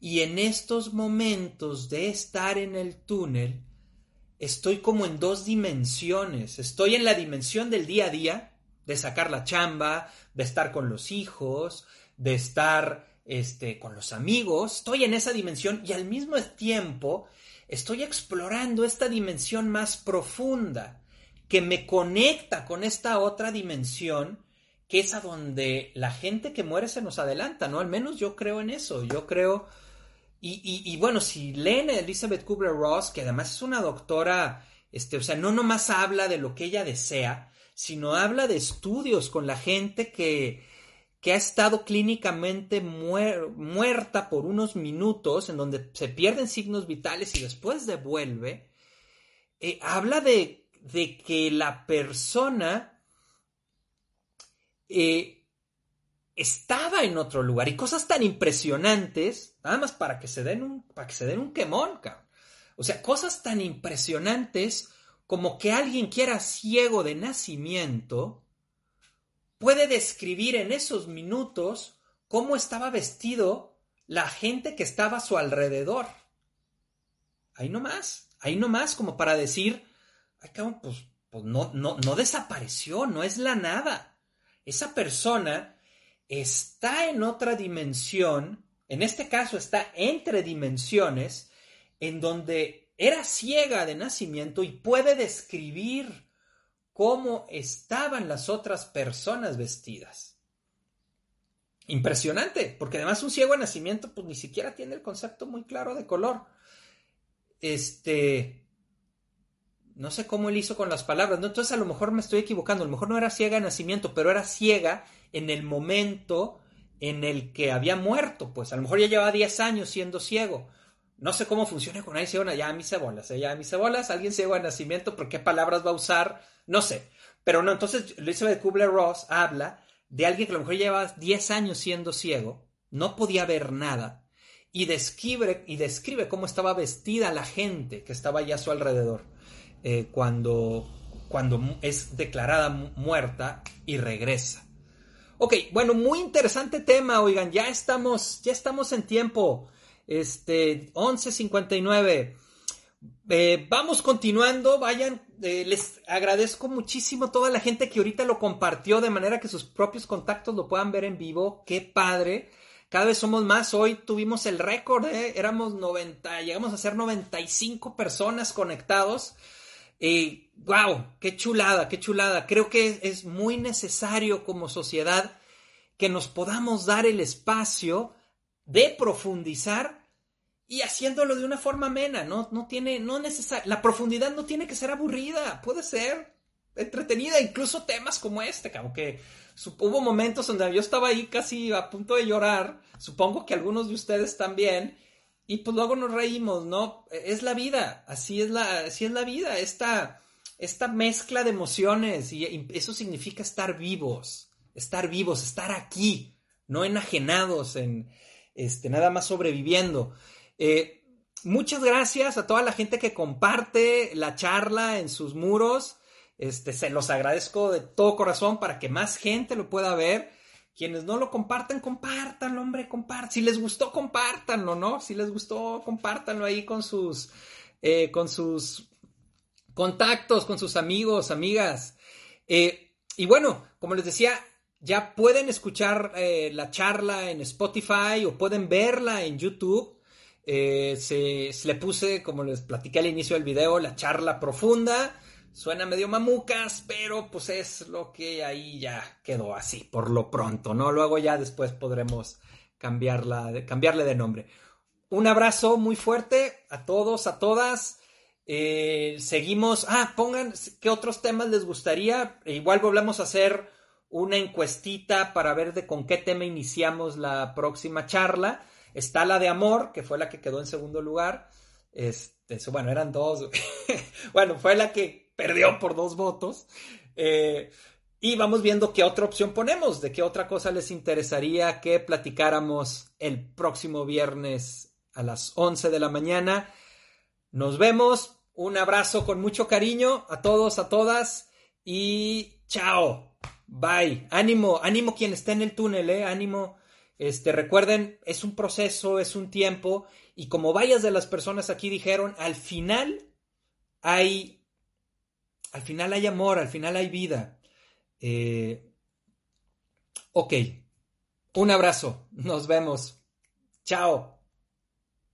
Y en estos momentos de estar en el túnel, estoy como en dos dimensiones. Estoy en la dimensión del día a día, de sacar la chamba, de estar con los hijos, de estar este, con los amigos, estoy en esa dimensión y al mismo tiempo estoy explorando esta dimensión más profunda que me conecta con esta otra dimensión que es a donde la gente que muere se nos adelanta, ¿no? Al menos yo creo en eso, yo creo... Y, bueno, si leen a Elizabeth Kubler-Ross, que además es una doctora, este, o sea, no nomás habla de lo que ella desea, sino habla de estudios con la gente que, que ha estado clínicamente muerta por unos minutos, en donde se pierden signos vitales y después devuelve, eh, habla de, que la persona eh, estaba en otro lugar y cosas tan impresionantes, nada más para que se den un, para que se den un quemón, cabrón. O sea, cosas tan impresionantes como que alguien que era ciego de nacimiento, puede describir en esos minutos cómo estaba vestido la gente que estaba a su alrededor. Ahí nomás, ahí nomás, como para decir, ay, cabrón, pues, pues no, no, no desapareció, no es la nada. Esa persona está en otra dimensión, en este caso está entre dimensiones, en donde era ciega de nacimiento y puede describir cómo estaban las otras personas vestidas. Impresionante, porque además un ciego de nacimiento pues ni siquiera tiene el concepto muy claro de color. Este, no sé cómo él hizo con las palabras, ¿no? entonces a lo mejor me estoy equivocando, a lo mejor no era ciega de nacimiento, pero era ciega en el momento en el que había muerto, pues a lo mejor ya llevaba 10 años siendo ciego. No sé cómo funciona con alguien ciego, ya a mis cebolas, ¿eh? ya mis cebolas, alguien ciego de nacimiento, ¿por qué palabras va a usar? No sé. Pero no, entonces Elizabeth Kubler-Ross habla de alguien que a lo mejor lleva 10 años siendo ciego, no podía ver nada, y describe, y describe cómo estaba vestida la gente que estaba allá a su alrededor eh, cuando, cuando es declarada muerta y regresa. Ok, bueno, muy interesante tema, oigan, ya estamos, ya estamos en tiempo. Este, 11.59. Eh, vamos continuando, vayan, eh, les agradezco muchísimo a toda la gente que ahorita lo compartió de manera que sus propios contactos lo puedan ver en vivo, qué padre. Cada vez somos más, hoy tuvimos el récord, ¿eh? éramos 90, llegamos a ser 95 personas conectados. Wow, qué chulada, qué chulada. Creo que es muy necesario como sociedad que nos podamos dar el espacio de profundizar y haciéndolo de una forma amena, no, no tiene, no la profundidad no tiene que ser aburrida, puede ser entretenida, incluso temas como este, como que hubo momentos donde yo estaba ahí casi a punto de llorar, supongo que algunos de ustedes también, y pues luego nos reímos, ¿no? Es la vida, así es la, así es la vida, esta, esta mezcla de emociones, y eso significa estar vivos, estar vivos, estar aquí, no enajenados, en este, nada más sobreviviendo. Eh, muchas gracias a toda la gente que comparte la charla en sus muros. Este, se los agradezco de todo corazón para que más gente lo pueda ver. Quienes no lo compartan, compártanlo, hombre, compártanlo. Si les gustó, compártanlo, ¿no? Si les gustó, compártanlo ahí con sus, eh, con sus contactos, con sus amigos, amigas. Eh, y bueno, como les decía, ya pueden escuchar eh, la charla en Spotify o pueden verla en YouTube. se, le puse, como les platiqué al inicio del video, la charla profunda Suena medio mamucas, pero pues es lo que ahí ya quedó así, por lo pronto, ¿no? Luego ya después podremos cambiarla, cambiarle de nombre. Un abrazo muy fuerte a todos, a todas. Eh, seguimos. Ah, pongan qué otros temas les gustaría. E igual volvemos a hacer una encuestita para ver de con qué tema iniciamos la próxima charla. Está la de amor, que fue la que quedó en segundo lugar. Este, bueno, eran dos. *laughs* bueno, fue la que perdió por dos votos. Eh, y vamos viendo qué otra opción ponemos, de qué otra cosa les interesaría que platicáramos el próximo viernes a las 11 de la mañana. Nos vemos. Un abrazo con mucho cariño a todos, a todas. Y chao. Bye. Ánimo, ánimo quien esté en el túnel, eh. Ánimo. Este, recuerden, es un proceso, es un tiempo. Y como varias de las personas aquí dijeron, al final hay al final hay amor, al final hay vida. Eh, ok, un abrazo, nos vemos. Chao.